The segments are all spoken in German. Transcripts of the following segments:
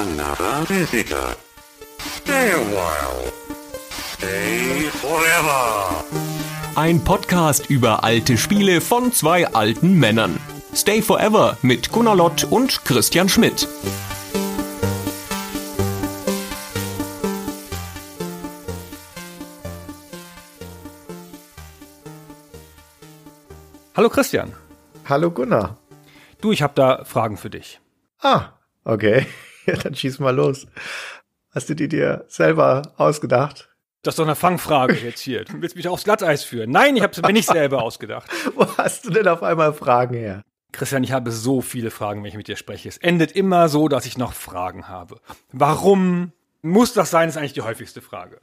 another visitor. Stay a while. Stay forever. Ein Podcast über alte Spiele von zwei alten Männern. Stay Forever mit Gunnar Lott und Christian Schmidt. Hallo Christian. Hallo Gunnar. Du, ich habe da Fragen für dich. Ah, okay. Ja, dann schieß mal los. Hast du die dir selber ausgedacht? Das ist doch eine Fangfrage jetzt hier. Du willst mich aufs Glatteis führen. Nein, ich habe es mir nicht selber ausgedacht. Wo hast du denn auf einmal Fragen her? Christian, ich habe so viele Fragen, wenn ich mit dir spreche. Es endet immer so, dass ich noch Fragen habe. Warum muss das sein, ist eigentlich die häufigste Frage.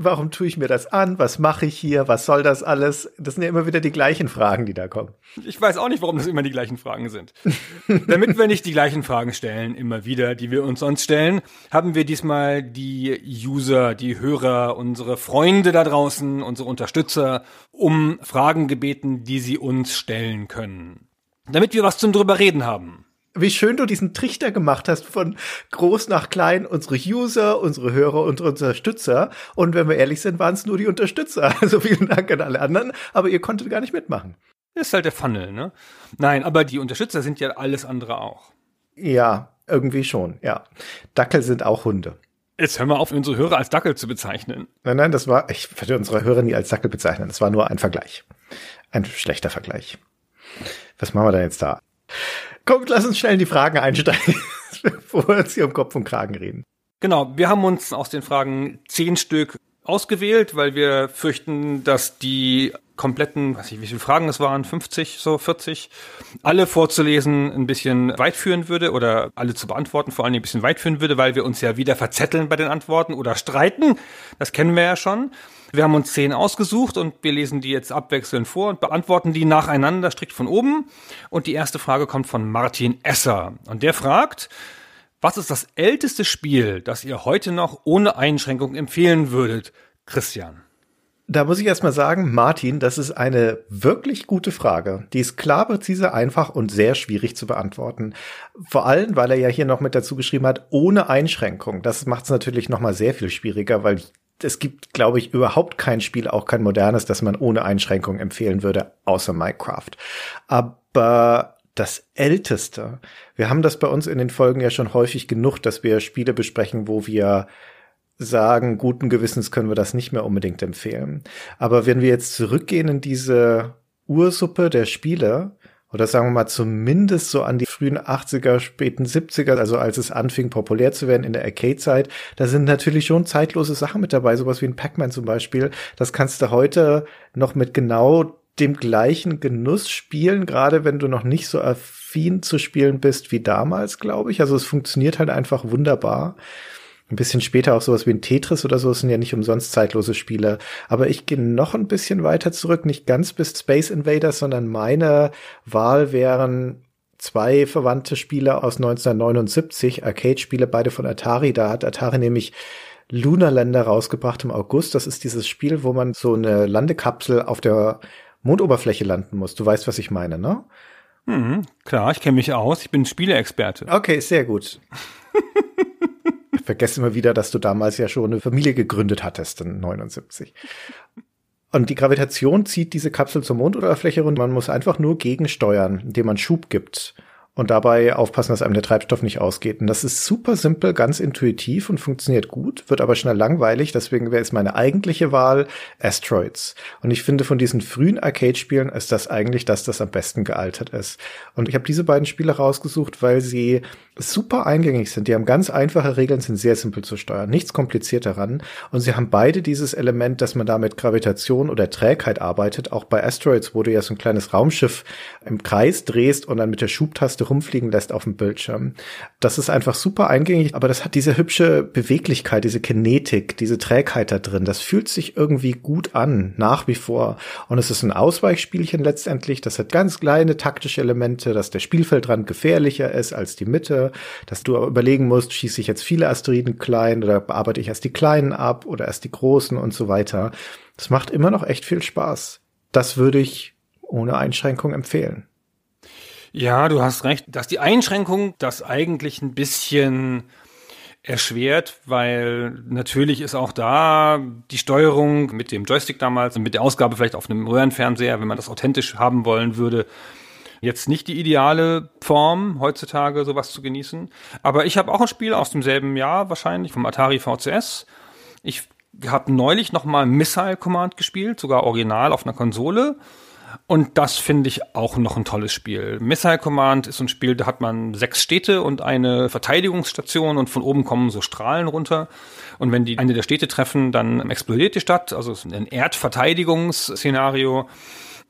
Warum tue ich mir das an? Was mache ich hier? Was soll das alles? Das sind ja immer wieder die gleichen Fragen, die da kommen. Ich weiß auch nicht, warum das immer die gleichen Fragen sind. Damit wir nicht die gleichen Fragen stellen, immer wieder, die wir uns sonst stellen, haben wir diesmal die User, die Hörer, unsere Freunde da draußen, unsere Unterstützer um Fragen gebeten, die sie uns stellen können. Damit wir was zum drüber reden haben. Wie schön du diesen Trichter gemacht hast von groß nach klein, unsere User, unsere Hörer und Unterstützer. Und wenn wir ehrlich sind, waren es nur die Unterstützer. Also vielen Dank an alle anderen, aber ihr konntet gar nicht mitmachen. Das ist halt der Funnel, ne? Nein, aber die Unterstützer sind ja alles andere auch. Ja, irgendwie schon, ja. Dackel sind auch Hunde. Jetzt hör mal auf, unsere Hörer als Dackel zu bezeichnen. Nein, nein, das war, ich würde unsere Hörer nie als Dackel bezeichnen. Das war nur ein Vergleich. Ein schlechter Vergleich. Was machen wir da jetzt da? Kommt, lass uns schnell in die Fragen einsteigen, bevor wir uns hier um Kopf und Kragen reden. Genau, wir haben uns aus den Fragen zehn Stück ausgewählt, weil wir fürchten, dass die kompletten, weiß ich, wie viele Fragen es waren, 50, so 40, alle vorzulesen ein bisschen weit führen würde oder alle zu beantworten vor allem ein bisschen weit führen würde, weil wir uns ja wieder verzetteln bei den Antworten oder streiten. Das kennen wir ja schon. Wir haben uns zehn ausgesucht und wir lesen die jetzt abwechselnd vor und beantworten die nacheinander strikt von oben. Und die erste Frage kommt von Martin Esser. Und der fragt, was ist das älteste Spiel, das ihr heute noch ohne Einschränkung empfehlen würdet? Christian. Da muss ich erstmal sagen, Martin, das ist eine wirklich gute Frage. Die ist klar, präzise, einfach und sehr schwierig zu beantworten. Vor allem, weil er ja hier noch mit dazu geschrieben hat, ohne Einschränkung. Das macht es natürlich noch mal sehr viel schwieriger, weil es gibt, glaube ich, überhaupt kein Spiel, auch kein modernes, das man ohne Einschränkung empfehlen würde, außer Minecraft. Aber das älteste, wir haben das bei uns in den Folgen ja schon häufig genug, dass wir Spiele besprechen, wo wir sagen, guten Gewissens können wir das nicht mehr unbedingt empfehlen. Aber wenn wir jetzt zurückgehen in diese Ursuppe der Spiele, oder sagen wir mal zumindest so an die frühen 80er, späten 70er, also als es anfing populär zu werden in der Arcade-Zeit, da sind natürlich schon zeitlose Sachen mit dabei, sowas wie ein Pac-Man zum Beispiel. Das kannst du heute noch mit genau dem gleichen Genuss spielen, gerade wenn du noch nicht so affin zu spielen bist wie damals, glaube ich. Also es funktioniert halt einfach wunderbar. Ein bisschen später auch sowas wie ein Tetris oder so, das sind ja nicht umsonst zeitlose Spiele. Aber ich gehe noch ein bisschen weiter zurück, nicht ganz bis Space Invaders, sondern meine Wahl wären zwei verwandte Spiele aus 1979, Arcade-Spiele, beide von Atari. Da hat Atari nämlich Lunar Lander rausgebracht im August. Das ist dieses Spiel, wo man so eine Landekapsel auf der Mondoberfläche landen muss. Du weißt, was ich meine, ne? Mhm, klar, ich kenne mich aus. Ich bin Spieleexperte. Okay, sehr gut. ich vergesse immer wieder, dass du damals ja schon eine Familie gegründet hattest in 79. Und die Gravitation zieht diese Kapsel zur Mondoberfläche runter. Man muss einfach nur gegensteuern, indem man Schub gibt und dabei aufpassen, dass einem der Treibstoff nicht ausgeht. Und das ist super simpel, ganz intuitiv und funktioniert gut, wird aber schnell langweilig. Deswegen wäre es meine eigentliche Wahl Asteroids. Und ich finde, von diesen frühen Arcade-Spielen ist das eigentlich das, das am besten gealtert ist. Und ich habe diese beiden Spiele rausgesucht, weil sie super eingängig sind. Die haben ganz einfache Regeln, sind sehr simpel zu steuern, nichts kompliziert daran. Und sie haben beide dieses Element, dass man da mit Gravitation oder Trägheit arbeitet. Auch bei Asteroids, wo du ja so ein kleines Raumschiff im Kreis drehst und dann mit der Schubtaste rumfliegen lässt auf dem Bildschirm. Das ist einfach super eingängig, aber das hat diese hübsche Beweglichkeit, diese Kinetik, diese Trägheit da drin. Das fühlt sich irgendwie gut an, nach wie vor. Und es ist ein Ausweichspielchen letztendlich. Das hat ganz kleine taktische Elemente, dass der Spielfeldrand gefährlicher ist als die Mitte, dass du überlegen musst, schieße ich jetzt viele Asteroiden klein oder bearbeite ich erst die kleinen ab oder erst die großen und so weiter. Das macht immer noch echt viel Spaß. Das würde ich ohne Einschränkung empfehlen. Ja, du hast recht, dass die Einschränkung das eigentlich ein bisschen erschwert, weil natürlich ist auch da die Steuerung mit dem Joystick damals und mit der Ausgabe vielleicht auf einem Röhrenfernseher, wenn man das authentisch haben wollen würde, jetzt nicht die ideale Form, heutzutage sowas zu genießen. Aber ich habe auch ein Spiel aus demselben Jahr wahrscheinlich, vom Atari VCS. Ich habe neulich noch mal Missile Command gespielt, sogar original auf einer Konsole. Und das finde ich auch noch ein tolles Spiel. Missile Command ist ein Spiel, da hat man sechs Städte und eine Verteidigungsstation und von oben kommen so Strahlen runter. Und wenn die eine der Städte treffen, dann explodiert die Stadt. Also ein Erdverteidigungsszenario.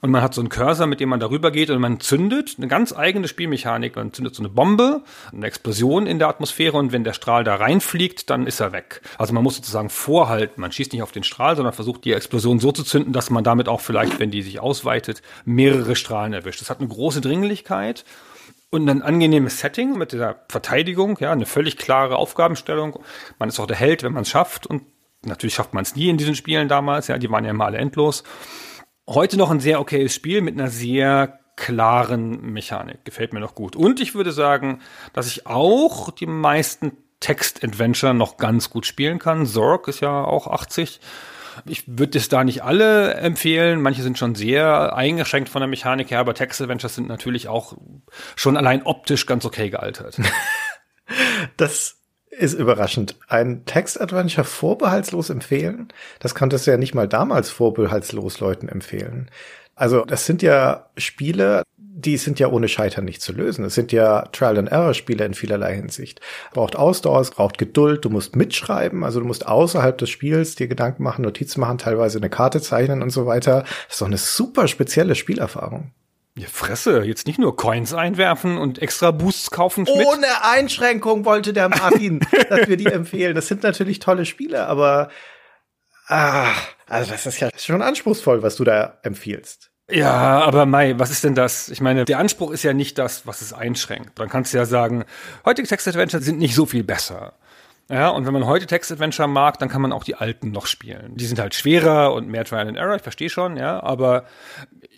Und man hat so einen Cursor, mit dem man darüber geht und man zündet eine ganz eigene Spielmechanik. Man zündet so eine Bombe, eine Explosion in der Atmosphäre und wenn der Strahl da reinfliegt, dann ist er weg. Also man muss sozusagen vorhalten. Man schießt nicht auf den Strahl, sondern versucht die Explosion so zu zünden, dass man damit auch vielleicht, wenn die sich ausweitet, mehrere Strahlen erwischt. Das hat eine große Dringlichkeit und ein angenehmes Setting mit dieser Verteidigung, ja, eine völlig klare Aufgabenstellung. Man ist auch der Held, wenn man es schafft und natürlich schafft man es nie in diesen Spielen damals, ja, die waren ja immer alle endlos heute noch ein sehr okayes Spiel mit einer sehr klaren Mechanik. Gefällt mir noch gut. Und ich würde sagen, dass ich auch die meisten Text-Adventure noch ganz gut spielen kann. Zorg ist ja auch 80. Ich würde es da nicht alle empfehlen. Manche sind schon sehr eingeschränkt von der Mechanik her, aber Text-Adventures sind natürlich auch schon allein optisch ganz okay gealtert. Das ist überraschend. Ein Text-Adventure vorbehaltslos empfehlen? Das konntest du ja nicht mal damals vorbehaltslos Leuten empfehlen. Also das sind ja Spiele, die sind ja ohne Scheitern nicht zu lösen. Es sind ja Trial-and-Error-Spiele in vielerlei Hinsicht. Braucht Ausdauer, es braucht Geduld, du musst mitschreiben, also du musst außerhalb des Spiels dir Gedanken machen, Notizen machen, teilweise eine Karte zeichnen und so weiter. Das ist doch eine super spezielle Spielerfahrung. Ja, Fresse, jetzt nicht nur Coins einwerfen und extra Boosts kaufen. Schmidt. Ohne Einschränkung wollte der Martin, dass wir die empfehlen. Das sind natürlich tolle Spiele, aber ah, also das ist ja schon anspruchsvoll, was du da empfiehlst. Ja, aber Mai, was ist denn das? Ich meine, der Anspruch ist ja nicht das, was es einschränkt. Dann kannst du ja sagen, heutige Text-Adventure sind nicht so viel besser. Ja, und wenn man heute Text-Adventure mag, dann kann man auch die alten noch spielen. Die sind halt schwerer und mehr Trial and Error, ich verstehe schon, ja, aber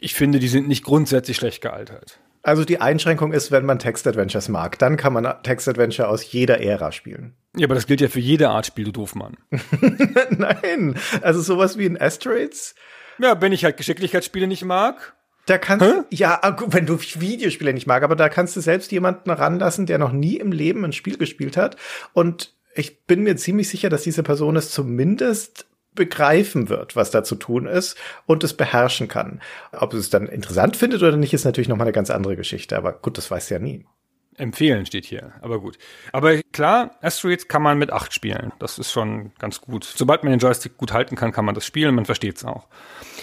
ich finde, die sind nicht grundsätzlich schlecht gealtert. Also die Einschränkung ist, wenn man Text-Adventures mag, dann kann man Text-Adventure aus jeder Ära spielen. Ja, aber das gilt ja für jede Art Spiel, du Doofmann. Nein, also sowas wie in Asteroids. Ja, wenn ich halt Geschicklichkeitsspiele nicht mag, da kannst Hä? ja, ah, wenn du Videospiele nicht mag, aber da kannst du selbst jemanden ranlassen, der noch nie im Leben ein Spiel gespielt hat und ich bin mir ziemlich sicher, dass diese Person es zumindest begreifen wird, was da zu tun ist und es beherrschen kann. Ob es dann interessant findet oder nicht, ist natürlich noch mal eine ganz andere Geschichte. Aber gut, das weiß ja nie. Empfehlen steht hier, aber gut. Aber klar, Asteroids kann man mit acht spielen. Das ist schon ganz gut. Sobald man den Joystick gut halten kann, kann man das spielen. Man versteht es auch.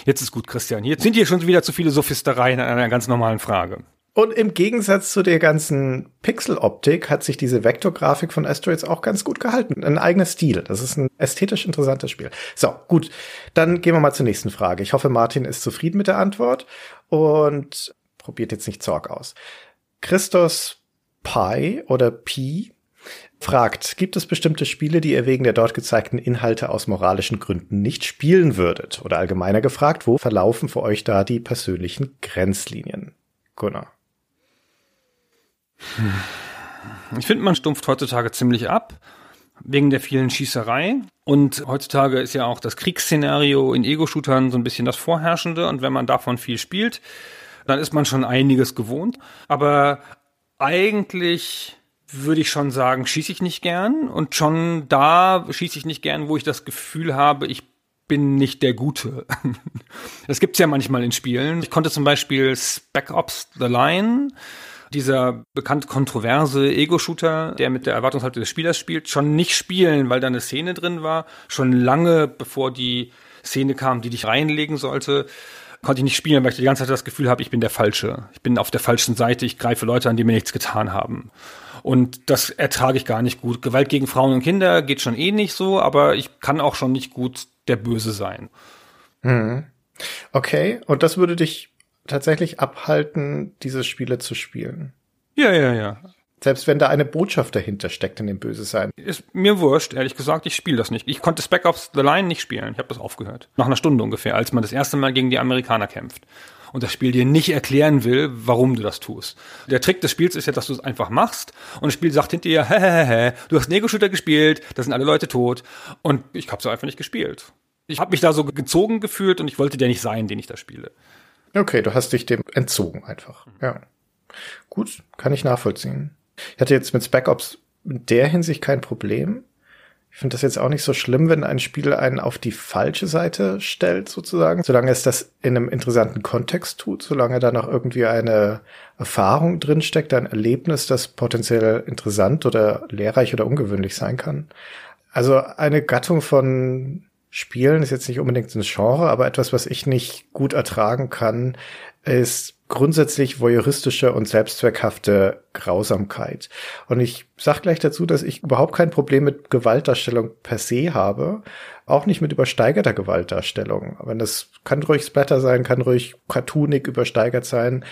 Jetzt ist gut, Christian. Jetzt sind hier schon wieder zu viele Sophistereien an einer ganz normalen Frage. Und im Gegensatz zu der ganzen Pixel-Optik hat sich diese Vektorgrafik von Asteroids auch ganz gut gehalten. Ein eigener Stil. Das ist ein ästhetisch interessantes Spiel. So, gut. Dann gehen wir mal zur nächsten Frage. Ich hoffe, Martin ist zufrieden mit der Antwort und probiert jetzt nicht Zorg aus. Christos Pi oder Pi fragt, gibt es bestimmte Spiele, die ihr wegen der dort gezeigten Inhalte aus moralischen Gründen nicht spielen würdet? Oder allgemeiner gefragt, wo verlaufen für euch da die persönlichen Grenzlinien? Gunnar. Ich finde, man stumpft heutzutage ziemlich ab wegen der vielen Schießerei. Und heutzutage ist ja auch das Kriegsszenario in Ego-Shootern so ein bisschen das Vorherrschende. Und wenn man davon viel spielt, dann ist man schon einiges gewohnt. Aber eigentlich würde ich schon sagen, schieße ich nicht gern. Und schon da schieße ich nicht gern, wo ich das Gefühl habe, ich bin nicht der Gute. Das gibt's ja manchmal in Spielen. Ich konnte zum Beispiel Spec Ops The Line dieser bekannt kontroverse Ego-Shooter, der mit der Erwartungshaltung des Spielers spielt, schon nicht spielen, weil da eine Szene drin war. Schon lange bevor die Szene kam, die dich reinlegen sollte, konnte ich nicht spielen, weil ich die ganze Zeit das Gefühl habe, ich bin der Falsche. Ich bin auf der falschen Seite, ich greife Leute an, die mir nichts getan haben. Und das ertrage ich gar nicht gut. Gewalt gegen Frauen und Kinder geht schon eh nicht so, aber ich kann auch schon nicht gut der Böse sein. Mhm. Okay, und das würde dich tatsächlich abhalten, diese Spiele zu spielen. Ja, ja, ja. Selbst wenn da eine Botschaft dahinter steckt in dem Böse sein. Ist mir wurscht, ehrlich gesagt, ich spiele das nicht. Ich konnte Spec Ops The Line nicht spielen. Ich habe das aufgehört. Nach einer Stunde ungefähr, als man das erste Mal gegen die Amerikaner kämpft. Und das Spiel dir nicht erklären will, warum du das tust. Der Trick des Spiels ist ja, dass du es einfach machst und das Spiel sagt hinter dir, hä, hä, hä, du hast Ego-Shooter gespielt, da sind alle Leute tot und ich habe so einfach nicht gespielt. Ich habe mich da so gezogen gefühlt und ich wollte der nicht sein, den ich da spiele. Okay, du hast dich dem entzogen einfach. Ja. Gut, kann ich nachvollziehen. Ich hatte jetzt mit Spec Ops in der Hinsicht kein Problem. Ich finde das jetzt auch nicht so schlimm, wenn ein Spiel einen auf die falsche Seite stellt, sozusagen. Solange es das in einem interessanten Kontext tut, solange da noch irgendwie eine Erfahrung drinsteckt, ein Erlebnis, das potenziell interessant oder lehrreich oder ungewöhnlich sein kann. Also eine Gattung von Spielen ist jetzt nicht unbedingt ein Genre, aber etwas, was ich nicht gut ertragen kann, ist grundsätzlich voyeuristische und selbstzweckhafte Grausamkeit. Und ich sag gleich dazu, dass ich überhaupt kein Problem mit Gewaltdarstellung per se habe, auch nicht mit übersteigerter Gewaltdarstellung. Wenn das kann ruhig Splatter sein, kann ruhig cartoonig übersteigert sein,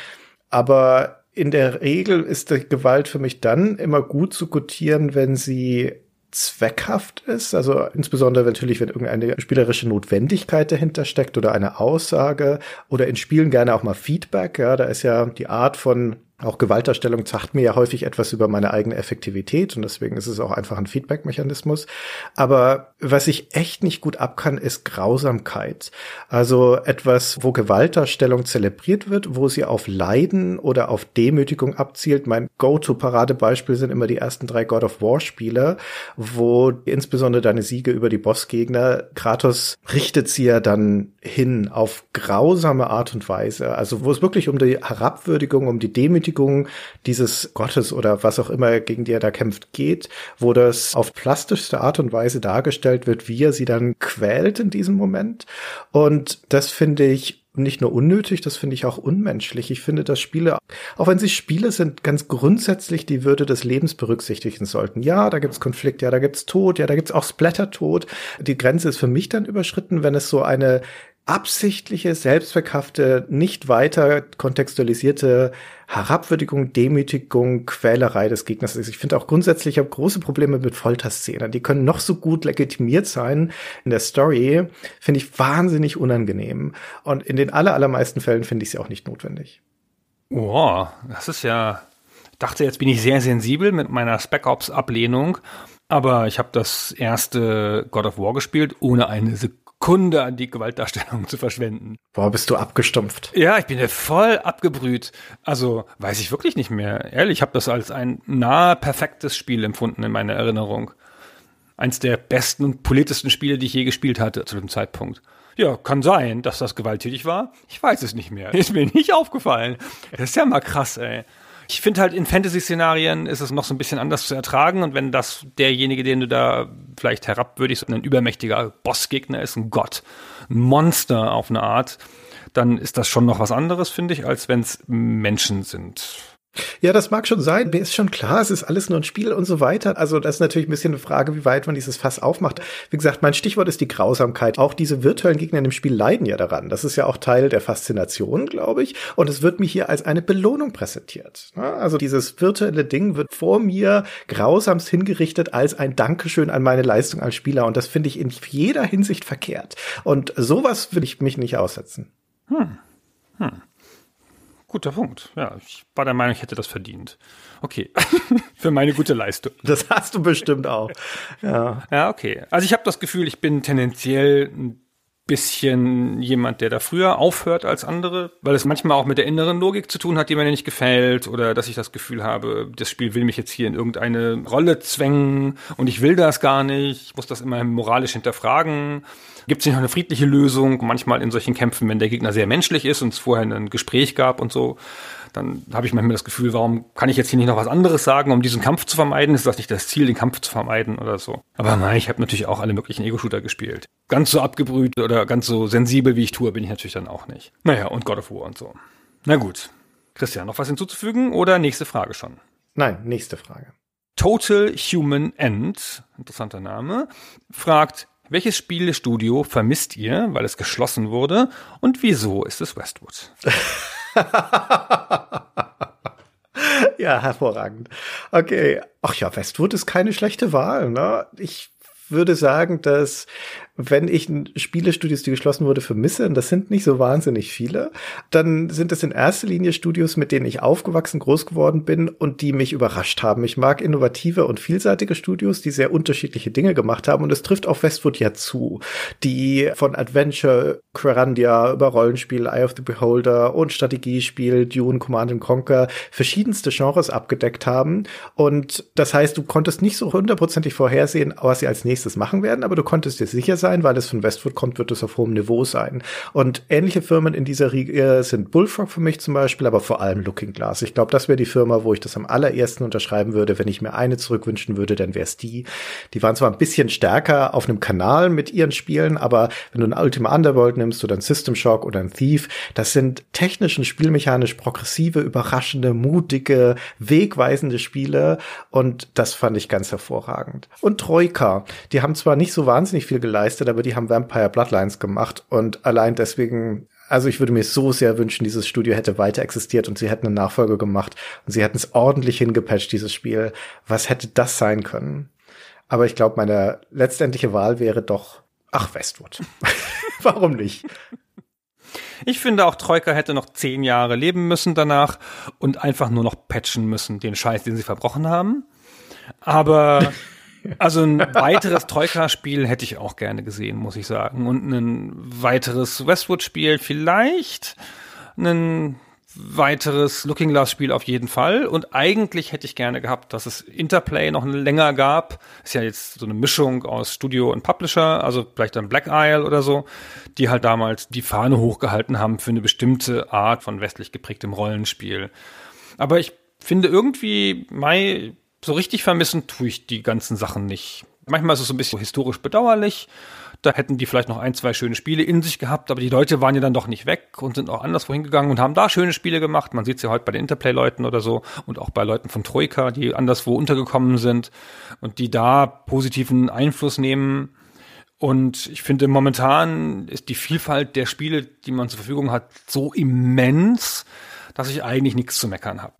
aber in der Regel ist die Gewalt für mich dann immer gut zu gutieren, wenn sie zweckhaft ist. Also insbesondere natürlich, wenn irgendeine spielerische Notwendigkeit dahinter steckt oder eine Aussage oder in Spielen gerne auch mal Feedback. Ja, da ist ja die Art von auch Gewaltdarstellung sagt mir ja häufig etwas über meine eigene Effektivität und deswegen ist es auch einfach ein Feedback-Mechanismus. Aber was ich echt nicht gut abkann, ist Grausamkeit. Also etwas, wo Gewaltdarstellung zelebriert wird, wo sie auf Leiden oder auf Demütigung abzielt. Mein Go-to-Paradebeispiel sind immer die ersten drei God of War-Spiele, wo insbesondere deine Siege über die Bossgegner, Kratos richtet sie ja dann hin auf grausame Art und Weise. Also wo es wirklich um die Herabwürdigung, um die Demütigung dieses Gottes oder was auch immer, gegen die er da kämpft, geht, wo das auf plastischste Art und Weise dargestellt wird, wie er sie dann quält in diesem Moment. Und das finde ich nicht nur unnötig, das finde ich auch unmenschlich. Ich finde, dass Spiele, auch wenn sie Spiele sind, ganz grundsätzlich die Würde des Lebens berücksichtigen sollten. Ja, da gibt's Konflikt, ja, da gibt's Tod, ja, da gibt's auch Splatter-Tod. Die Grenze ist für mich dann überschritten, wenn es so eine absichtliche, selbstverkaufte, nicht weiter kontextualisierte Herabwürdigung, Demütigung, Quälerei des Gegners ist. Ich finde auch grundsätzlich, ich habe große Probleme mit Folterszenen. Die können noch so gut legitimiert sein in der Story, finde ich wahnsinnig unangenehm. Und in den aller, allermeisten Fällen finde ich sie auch nicht notwendig. Boah, das ist ja, ich dachte, jetzt bin ich sehr sensibel mit meiner Spec Ops Ablehnung. Aber ich habe das erste God of War gespielt, ohne eine Sekunde Kunde an die Gewaltdarstellung zu verschwenden. Boah, bist du abgestumpft. Ja, ich bin ja voll abgebrüht. Also weiß ich wirklich nicht mehr. Ehrlich, ich habe das als ein nahe perfektes Spiel empfunden in meiner Erinnerung. Eins der besten und politischsten Spiele, die ich je gespielt hatte zu dem Zeitpunkt. Ja, kann sein, dass das gewalttätig war. Ich weiß es nicht mehr. Ist mir nicht aufgefallen. Das ist ja mal krass, ey. Ich finde halt in Fantasy-Szenarien ist es noch so ein bisschen anders zu ertragen und wenn das derjenige, den du da vielleicht herabwürdigst, ein übermächtiger Bossgegner ist, ein Gott, ein Monster auf eine Art, dann ist das schon noch was anderes, finde ich, als wenn es Menschen sind. Ja, das mag schon sein. Mir ist schon klar, es ist alles nur ein Spiel und so weiter. Also das ist natürlich ein bisschen eine Frage, wie weit man dieses Fass aufmacht. Wie gesagt, mein Stichwort ist die Grausamkeit. Auch diese virtuellen Gegner in dem Spiel leiden ja daran. Das ist ja auch Teil der Faszination, glaube ich. Und es wird mir hier als eine Belohnung präsentiert. Also dieses virtuelle Ding wird vor mir grausamst hingerichtet als ein Dankeschön an meine Leistung als Spieler. Und das finde ich in jeder Hinsicht verkehrt. Und sowas will ich mich nicht aussetzen. Hm. Hm. Guter Punkt. Ja, ich war der Meinung, ich hätte das verdient. Okay. Für meine gute Leistung. Das hast du bestimmt auch. Ja. Ja, okay. Also ich habe das Gefühl, ich bin tendenziell ein bisschen jemand, der da früher aufhört als andere, weil es manchmal auch mit der inneren Logik zu tun hat, die mir nicht gefällt oder dass ich das Gefühl habe, das Spiel will mich jetzt hier in irgendeine Rolle zwängen und ich will das gar nicht, ich muss das immer moralisch hinterfragen. Gibt es nicht noch eine friedliche Lösung? Manchmal in solchen Kämpfen, wenn der Gegner sehr menschlich ist und es vorher ein Gespräch gab und so, dann habe ich manchmal das Gefühl, warum kann ich jetzt hier nicht noch was anderes sagen, um diesen Kampf zu vermeiden? Ist das nicht das Ziel, den Kampf zu vermeiden oder so? Aber nein, ich habe natürlich auch alle möglichen Ego-Shooter gespielt. Ganz so abgebrüht oder ganz so sensibel, wie ich tue, bin ich natürlich dann auch nicht. Naja, und God of War und so. Na gut. Christian, noch was hinzuzufügen oder nächste Frage schon? Nein, nächste Frage. Total Human End, interessanter Name, fragt, welches Spielestudio vermisst ihr, weil es geschlossen wurde und wieso ist es Westwood? ja, hervorragend. Okay. Ach ja, Westwood ist keine schlechte Wahl, ne? Ich würde sagen, dass wenn ich Spielestudios, die geschlossen wurde, vermisse, und das sind nicht so wahnsinnig viele, dann sind es in erster Linie Studios, mit denen ich aufgewachsen, groß geworden bin und die mich überrascht haben. Ich mag innovative und vielseitige Studios, die sehr unterschiedliche Dinge gemacht haben und es trifft auf Westwood ja zu, die von Adventure, Quarandia über Rollenspiel, Eye of the Beholder und Strategiespiel, Dune, Command Conquer verschiedenste Genres abgedeckt haben und das heißt, du konntest nicht so hundertprozentig vorhersehen, was sie als nächstes machen werden, aber du konntest dir sicher sein, sein, weil es von Westwood kommt, wird es auf hohem Niveau sein. Und ähnliche Firmen in dieser Riege sind Bullfrog für mich zum Beispiel, aber vor allem Looking Glass. Ich glaube, das wäre die Firma, wo ich das am allerersten unterschreiben würde. Wenn ich mir eine zurückwünschen würde, dann wäre es die. Die waren zwar ein bisschen stärker auf einem Kanal mit ihren Spielen, aber wenn du ein Ultima Underworld nimmst oder ein System Shock oder ein Thief, das sind technisch und spielmechanisch progressive, überraschende, mutige, wegweisende Spiele und das fand ich ganz hervorragend. Und Troika, die haben zwar nicht so wahnsinnig viel geleistet, geleistet, aber die haben Vampire Bloodlines gemacht und allein deswegen also ich würde mir so sehr wünschen, dieses Studio hätte weiter existiert und sie hätten eine Nachfolge gemacht und sie hätten es ordentlich hingepatcht, dieses Spiel. Was hätte das sein können? Aber ich glaube, meine letztendliche Wahl wäre doch, ach, Westwood. Warum nicht? Ich finde auch Troika hätte noch zehn Jahre leben müssen danach und einfach nur noch patchen müssen, den Scheiß, den sie verbrochen haben. Aber Also ein weiteres Troika-Spiel hätte ich auch gerne gesehen, muss ich sagen. Und ein weiteres Westwood-Spiel vielleicht. Ein weiteres Looking Glass Spiel auf jeden Fall. Und eigentlich hätte ich gerne gehabt, dass es Interplay noch länger gab. Ist ja jetzt so eine Mischung aus Studio und Publisher, also vielleicht dann Black Isle oder so, die halt damals die Fahne hochgehalten haben für eine bestimmte Art von westlich geprägtem Rollenspiel. Aber ich finde irgendwie, Mai so richtig vermissen tue ich die ganzen Sachen nicht. Manchmal ist es so ein bisschen historisch bedauerlich. Da hätten die vielleicht noch ein, zwei schöne Spiele in sich gehabt, aber die Leute waren ja dann doch nicht weg und sind auch anderswo hingegangen und haben da schöne Spiele gemacht. Man sieht es ja heute bei den Interplay-Leuten oder so und auch bei Leuten von Troika, die anderswo untergekommen sind und die da positiven Einfluss nehmen. Und ich finde, momentan ist die Vielfalt der Spiele, die man zur Verfügung hat, so immens, dass ich eigentlich nichts zu meckern habe.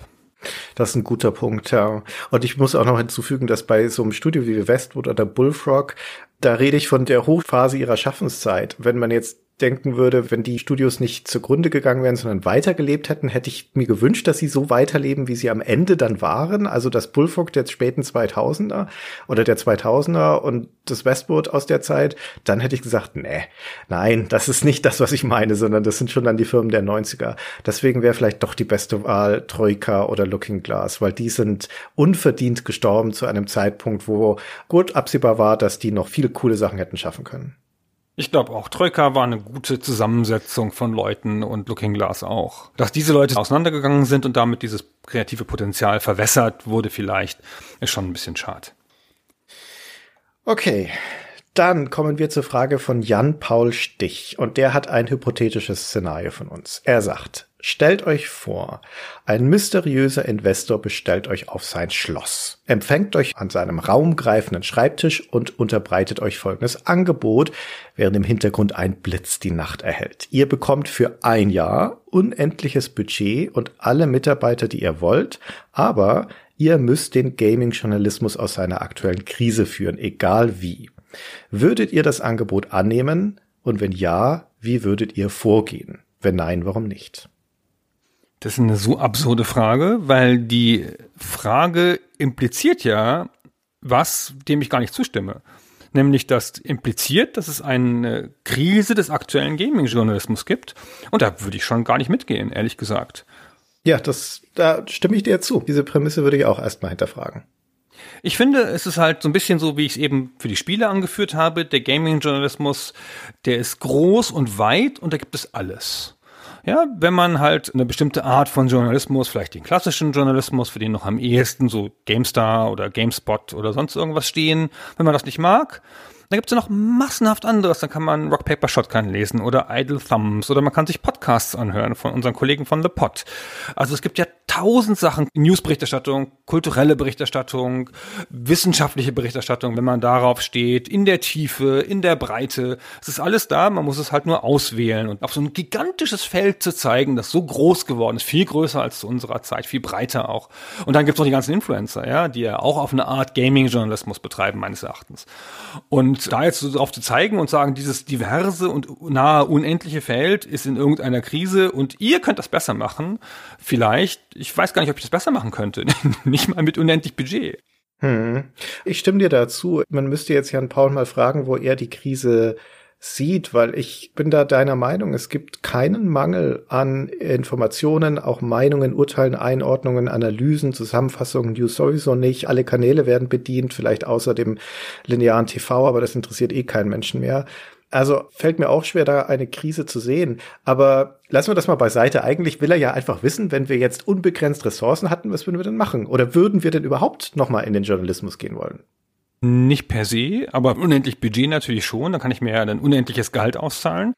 Das ist ein guter Punkt, ja. Und ich muss auch noch hinzufügen, dass bei so einem Studio wie Westwood oder Bullfrog, da rede ich von der Hochphase ihrer Schaffenszeit. Wenn man jetzt denken würde, wenn die Studios nicht zugrunde gegangen wären, sondern weitergelebt hätten, hätte ich mir gewünscht, dass sie so weiterleben, wie sie am Ende dann waren. Also das Bullfrog der späten 2000er oder der 2000er und das Westwood aus der Zeit. Dann hätte ich gesagt, nee, nein, das ist nicht das, was ich meine, sondern das sind schon dann die Firmen der 90er. Deswegen wäre vielleicht doch die beste Wahl Troika oder Looking Glass, weil die sind unverdient gestorben zu einem Zeitpunkt, wo gut absehbar war, dass die noch viele coole Sachen hätten schaffen können. Ich glaube auch, Troika war eine gute Zusammensetzung von Leuten und Looking Glass auch. Dass diese Leute auseinandergegangen sind und damit dieses kreative Potenzial verwässert wurde vielleicht, ist schon ein bisschen schade. Okay, dann kommen wir zur Frage von Jan Paul Stich und der hat ein hypothetisches Szenario von uns. Er sagt, stellt euch vor, ein mysteriöser Investor bestellt euch auf sein Schloss, empfängt euch an seinem raumgreifenden Schreibtisch und unterbreitet euch folgendes Angebot, während im Hintergrund ein Blitz die Nacht erhält. Ihr bekommt für ein Jahr unendliches Budget und alle Mitarbeiter, die ihr wollt, aber ihr müsst den Gaming-Journalismus aus seiner aktuellen Krise führen, egal wie. Würdet ihr das Angebot annehmen? Und wenn ja, wie würdet ihr vorgehen? Wenn nein, warum nicht? Das ist eine so absurde Frage, weil die Frage impliziert ja was, dem ich gar nicht zustimme. Nämlich, dass impliziert, dass es eine Krise des aktuellen Gaming-Journalismus gibt. Und da würde ich schon gar nicht mitgehen, ehrlich gesagt. Ja, das, da stimme ich dir zu. Diese Prämisse würde ich auch erstmal hinterfragen. Ich finde, es ist halt so ein bisschen so, wie ich es eben für die Spiele angeführt habe. Der Gaming-Journalismus, der ist groß und weit und da gibt es alles. Ja, wenn man halt eine bestimmte Art von Journalismus, vielleicht den klassischen Journalismus, für den noch am ehesten so GameStar oder GameSpot oder sonst irgendwas stehen, wenn man das nicht mag, Da gibt's ja noch massenhaft anderes. Da kann man Rock Paper Shotgun lesen oder Idle Thumbs oder man kann sich Podcasts anhören von unseren Kollegen von The Pod. Also es gibt ja tausend Sachen. Newsberichterstattung, kulturelle Berichterstattung, wissenschaftliche Berichterstattung, wenn man darauf steht, in der Tiefe, in der Breite. Es ist alles da, man muss es halt nur auswählen und auf so ein gigantisches Feld zu zeigen, das so groß geworden ist, viel größer als zu unserer Zeit, viel breiter auch. Und dann gibt's noch die ganzen Influencer, ja, die ja auch auf eine Art Gaming-Journalismus betreiben, meines Erachtens. Und da jetzt so drauf zu zeigen und sagen, dieses diverse und nahe unendliche Feld ist in irgendeiner Krise und ihr könnt das besser machen, vielleicht, ich weiß gar nicht, ob ich das besser machen könnte, nicht mal mit unendlich Budget. Hm. Ich stimme dir dazu. Man müsste jetzt Jan Paul mal fragen, wo er die Krise sieht, weil ich bin da deiner Meinung, es gibt keinen Mangel an Informationen, auch Meinungen, Urteilen, Einordnungen, Analysen, Zusammenfassungen, News sowieso nicht. Alle Kanäle werden bedient, vielleicht außer dem linearen TV, aber das interessiert eh keinen Menschen mehr. Also fällt mir auch schwer, da eine Krise zu sehen. Aber lassen wir das mal beiseite. Eigentlich will er ja einfach wissen, wenn wir jetzt unbegrenzt Ressourcen hatten, was würden wir denn machen? Oder würden wir denn überhaupt noch mal in den Journalismus gehen wollen? Nicht per se, aber unendlich Budget natürlich schon. Da kann ich mir ja ein unendliches Gehalt auszahlen.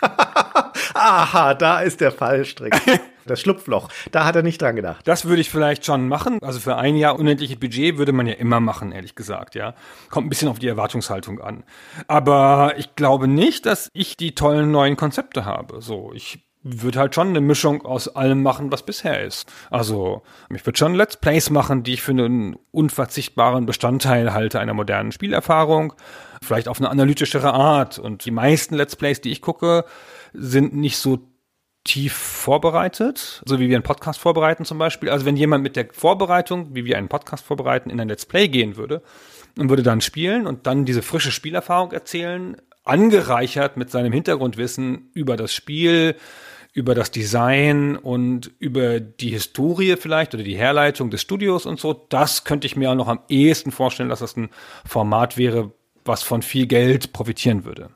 Aha, da ist der Fallstrick. Das Schlupfloch. Da hat er nicht dran gedacht. Das würde ich vielleicht schon machen. Also für ein Jahr unendliches Budget würde man ja immer machen, ehrlich gesagt, ja. Kommt ein bisschen auf die Erwartungshaltung an. Aber ich glaube nicht, dass ich die tollen neuen Konzepte habe. So, ich würde halt schon eine Mischung aus allem machen, was bisher ist. Also, ich würde schon Let's Plays machen, die ich für einen unverzichtbaren Bestandteil halte einer modernen Spielerfahrung. Vielleicht auf eine analytischere Art. Und die meisten Let's Plays, die ich gucke, sind nicht so tief vorbereitet, so wie wir einen Podcast vorbereiten zum Beispiel. Also wenn jemand mit der Vorbereitung, wie wir einen Podcast vorbereiten, in ein Let's Play gehen würde und würde dann spielen und dann diese frische Spielerfahrung erzählen, angereichert mit seinem Hintergrundwissen über das Spiel, über das Design und über die Historie vielleicht oder die Herleitung des Studios und so, das könnte ich mir auch noch am ehesten vorstellen, dass das ein Format wäre, was von viel Geld profitieren würde.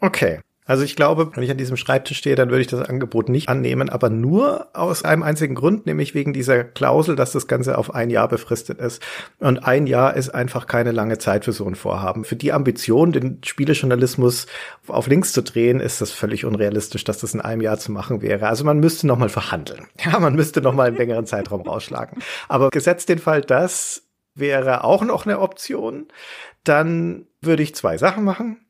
Okay. Also ich glaube, wenn ich an diesem Schreibtisch stehe, dann würde ich das Angebot nicht annehmen, aber nur aus einem einzigen Grund, nämlich wegen dieser Klausel, dass das Ganze auf ein Jahr befristet ist. Und ein Jahr ist einfach keine lange Zeit für so ein Vorhaben. Für die Ambition, den Spielejournalismus auf links zu drehen, ist das völlig unrealistisch, dass das in einem Jahr zu machen wäre. Also man müsste nochmal verhandeln. Ja, man müsste nochmal einen längeren Zeitraum rausschlagen. Aber gesetzt den Fall, das wäre auch noch eine Option, dann würde ich zwei Sachen machen.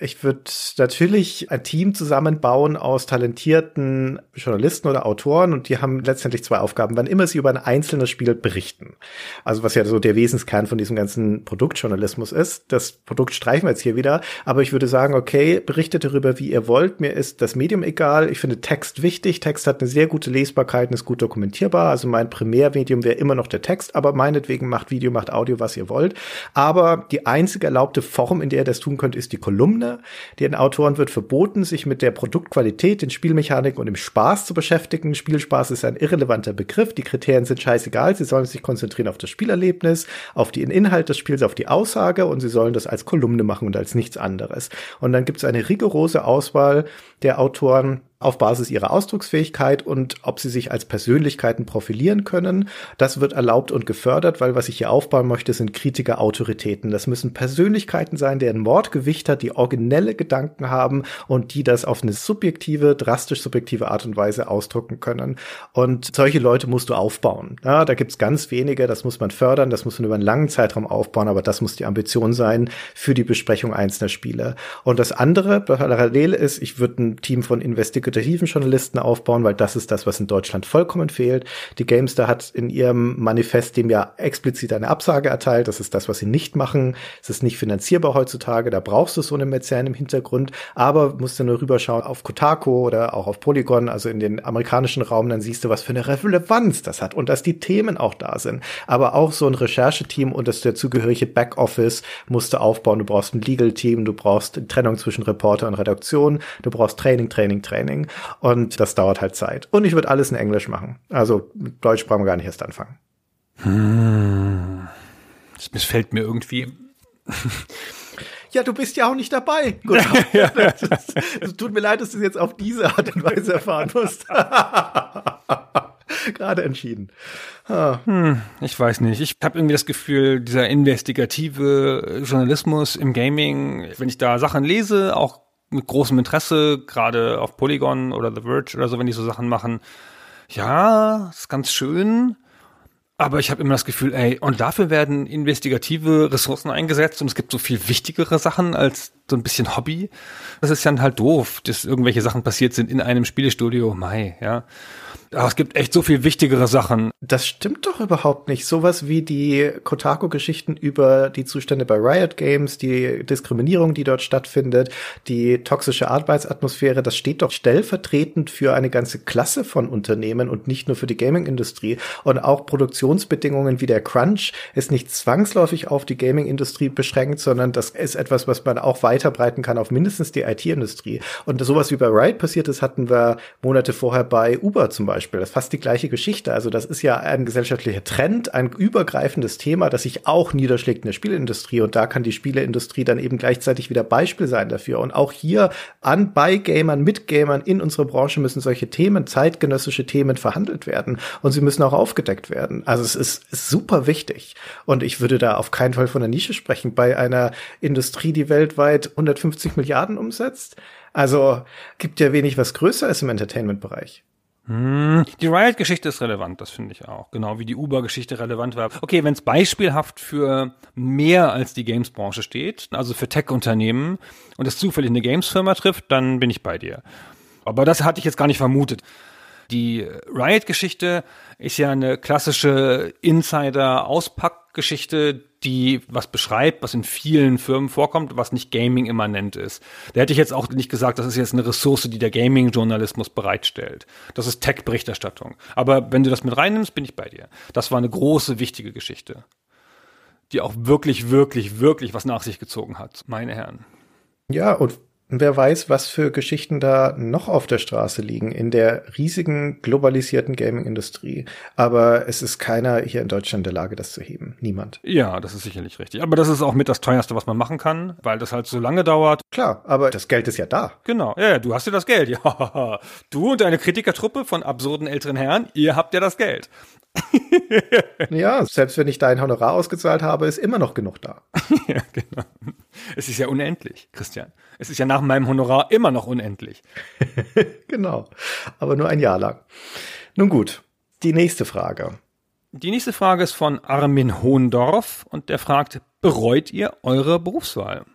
Ich würde natürlich ein Team zusammenbauen aus talentierten Journalisten oder Autoren und die haben letztendlich zwei Aufgaben, wann immer sie über ein einzelnes Spiel berichten. Also was ja so der Wesenskern von diesem ganzen Produktjournalismus ist. Das Produkt streichen wir jetzt hier wieder, aber ich würde sagen, okay, berichtet darüber, wie ihr wollt. Mir ist das Medium egal. Ich finde Text wichtig. Text hat eine sehr gute Lesbarkeit und ist gut dokumentierbar. Also mein Primärmedium wäre immer noch der Text, aber meinetwegen macht Video, macht Audio, was ihr wollt. Aber die einzige erlaubte Form, in der ihr das tun könnt, ist die Kolumne. Den Autoren wird verboten, sich mit der Produktqualität, den Spielmechaniken und dem Spaß zu beschäftigen. Spielspaß ist ein irrelevanter Begriff. Die Kriterien sind scheißegal. Sie sollen sich konzentrieren auf das Spielerlebnis, auf den Inhalt des Spiels, auf die Aussage und sie sollen das als Kolumne machen und als nichts anderes. Und dann gibt es eine rigorose Auswahl der Autoren, auf Basis ihrer Ausdrucksfähigkeit und ob sie sich als Persönlichkeiten profilieren können. Das wird erlaubt und gefördert, weil was ich hier aufbauen möchte, sind Kritiker Autoritäten. Das müssen Persönlichkeiten sein, deren Mordgewicht hat, die originelle Gedanken haben und die das auf eine subjektive, drastisch subjektive Art und Weise ausdrucken können. Und solche Leute musst du aufbauen. Ja, da gibt's ganz wenige, das muss man fördern, das muss man über einen langen Zeitraum aufbauen, aber das muss die Ambition sein für die Besprechung einzelner Spiele. Und das andere parallel ist, ich würde ein Team von Investigators investigativen Journalisten aufbauen, weil das ist das, was in Deutschland vollkommen fehlt. Die Gamestar hat in ihrem Manifest dem ja explizit eine Absage erteilt. Das ist das, was sie nicht machen. Es ist nicht finanzierbar heutzutage. Da brauchst du so eine Mäzen im Hintergrund. Aber musst du nur rüberschauen auf Kotaku oder auch auf Polygon, also in den amerikanischen Raum, dann siehst du, was für eine Relevanz das hat und dass die Themen auch da sind. Aber auch so ein Rechercheteam und das dazugehörige Backoffice musst du aufbauen. Du brauchst ein Legal-Team, du brauchst Trennung zwischen Reporter und Redaktion, du brauchst Training, Training, Training. Und das dauert halt Zeit. Und ich würde alles in Englisch machen. Also Deutsch brauchen wir gar nicht erst anfangen. Hm. Das missfällt mir irgendwie. Ja, du bist ja auch nicht dabei. Gut, es tut mir leid, dass du es jetzt auf diese Art und Weise erfahren musst. gerade entschieden. Ah. Hm, ich weiß nicht. Ich habe irgendwie das Gefühl, dieser investigative Journalismus im Gaming, wenn ich da Sachen lese, auch mit großem Interesse, gerade auf Polygon oder The Verge oder so, wenn die so Sachen machen, ja, ist ganz schön, aber ich habe immer das Gefühl, ey, und dafür werden investigative Ressourcen eingesetzt und es gibt so viel wichtigere Sachen als so ein bisschen Hobby. Das ist dann halt doof, dass irgendwelche Sachen passiert sind in einem Spielestudio. Mai, ja. Aber es gibt echt so viel wichtigere Sachen. Das stimmt doch überhaupt nicht. Sowas wie die Kotaku-Geschichten über die Zustände bei Riot Games, die Diskriminierung, die dort stattfindet, die toxische Arbeitsatmosphäre, das steht doch stellvertretend für eine ganze Klasse von Unternehmen und nicht nur für die Gaming-Industrie. Und auch Produktionsbedingungen wie der Crunch ist nicht zwangsläufig auf die Gaming-Industrie beschränkt, sondern das ist etwas, was man auch weiterbreiten kann auf mindestens die IT-Industrie. Und sowas wie bei Riot passiert ist, hatten wir Monate vorher bei Uber zum Beispiel. Das ist fast die gleiche Geschichte. Also das ist ja ein gesellschaftlicher Trend, ein übergreifendes Thema, das sich auch niederschlägt in der Spieleindustrie. Und da kann die Spieleindustrie dann eben gleichzeitig wieder Beispiel sein dafür. Und auch hier an bei Gamern, mit Gamern in unserer Branche müssen solche Themen, zeitgenössische Themen verhandelt werden. Und sie müssen auch aufgedeckt werden. Also es ist super wichtig. Und ich würde da auf keinen Fall von der Nische sprechen. Bei einer Industrie, die weltweit 150 Milliarden umsetzt. Also gibt ja wenig was größer ist im Entertainment-Bereich. Hm, die Riot-Geschichte ist relevant, das finde ich auch. Genau wie die Uber-Geschichte relevant war. Okay, wenn es beispielhaft für mehr als die Games-Branche steht, also für Tech-Unternehmen und es zufällig eine Games-Firma trifft, dann bin ich bei dir. Aber das hatte ich jetzt gar nicht vermutet. Die Riot-Geschichte ist ja eine klassische Insider-Auspack-Geschichte, die was beschreibt, was in vielen Firmen vorkommt, was nicht Gaming-immanent ist. Da hätte ich jetzt auch nicht gesagt, das ist jetzt eine Ressource, die der Gaming-Journalismus bereitstellt. Das ist Tech-Berichterstattung. Aber wenn du das mit reinnimmst, bin ich bei dir. Das war eine große, wichtige Geschichte, die auch wirklich, wirklich, wirklich was nach sich gezogen hat, meine Herren. Ja, und wer weiß, was für Geschichten da noch auf der Straße liegen in der riesigen globalisierten Gaming-Industrie. Aber es ist keiner hier in Deutschland in der Lage, das zu heben. Niemand. Ja, das ist sicherlich richtig. Aber das ist auch mit das teuerste, was man machen kann, weil das halt so lange dauert. Klar, aber das Geld ist ja da. Genau. Ja, du hast ja das Geld. Ja. Du und deine Kritikertruppe von absurden älteren Herren, ihr habt ja das Geld. ja, selbst wenn ich dein Honorar ausgezahlt habe, ist immer noch genug da. ja, genau. Es ist ja unendlich, Christian. Es ist ja nach meinem Honorar immer noch unendlich. genau. Aber nur ein Jahr lang. Nun gut. Die nächste Frage. Die nächste Frage ist von Armin Hohendorf und der fragt, bereut ihr eure Berufswahl?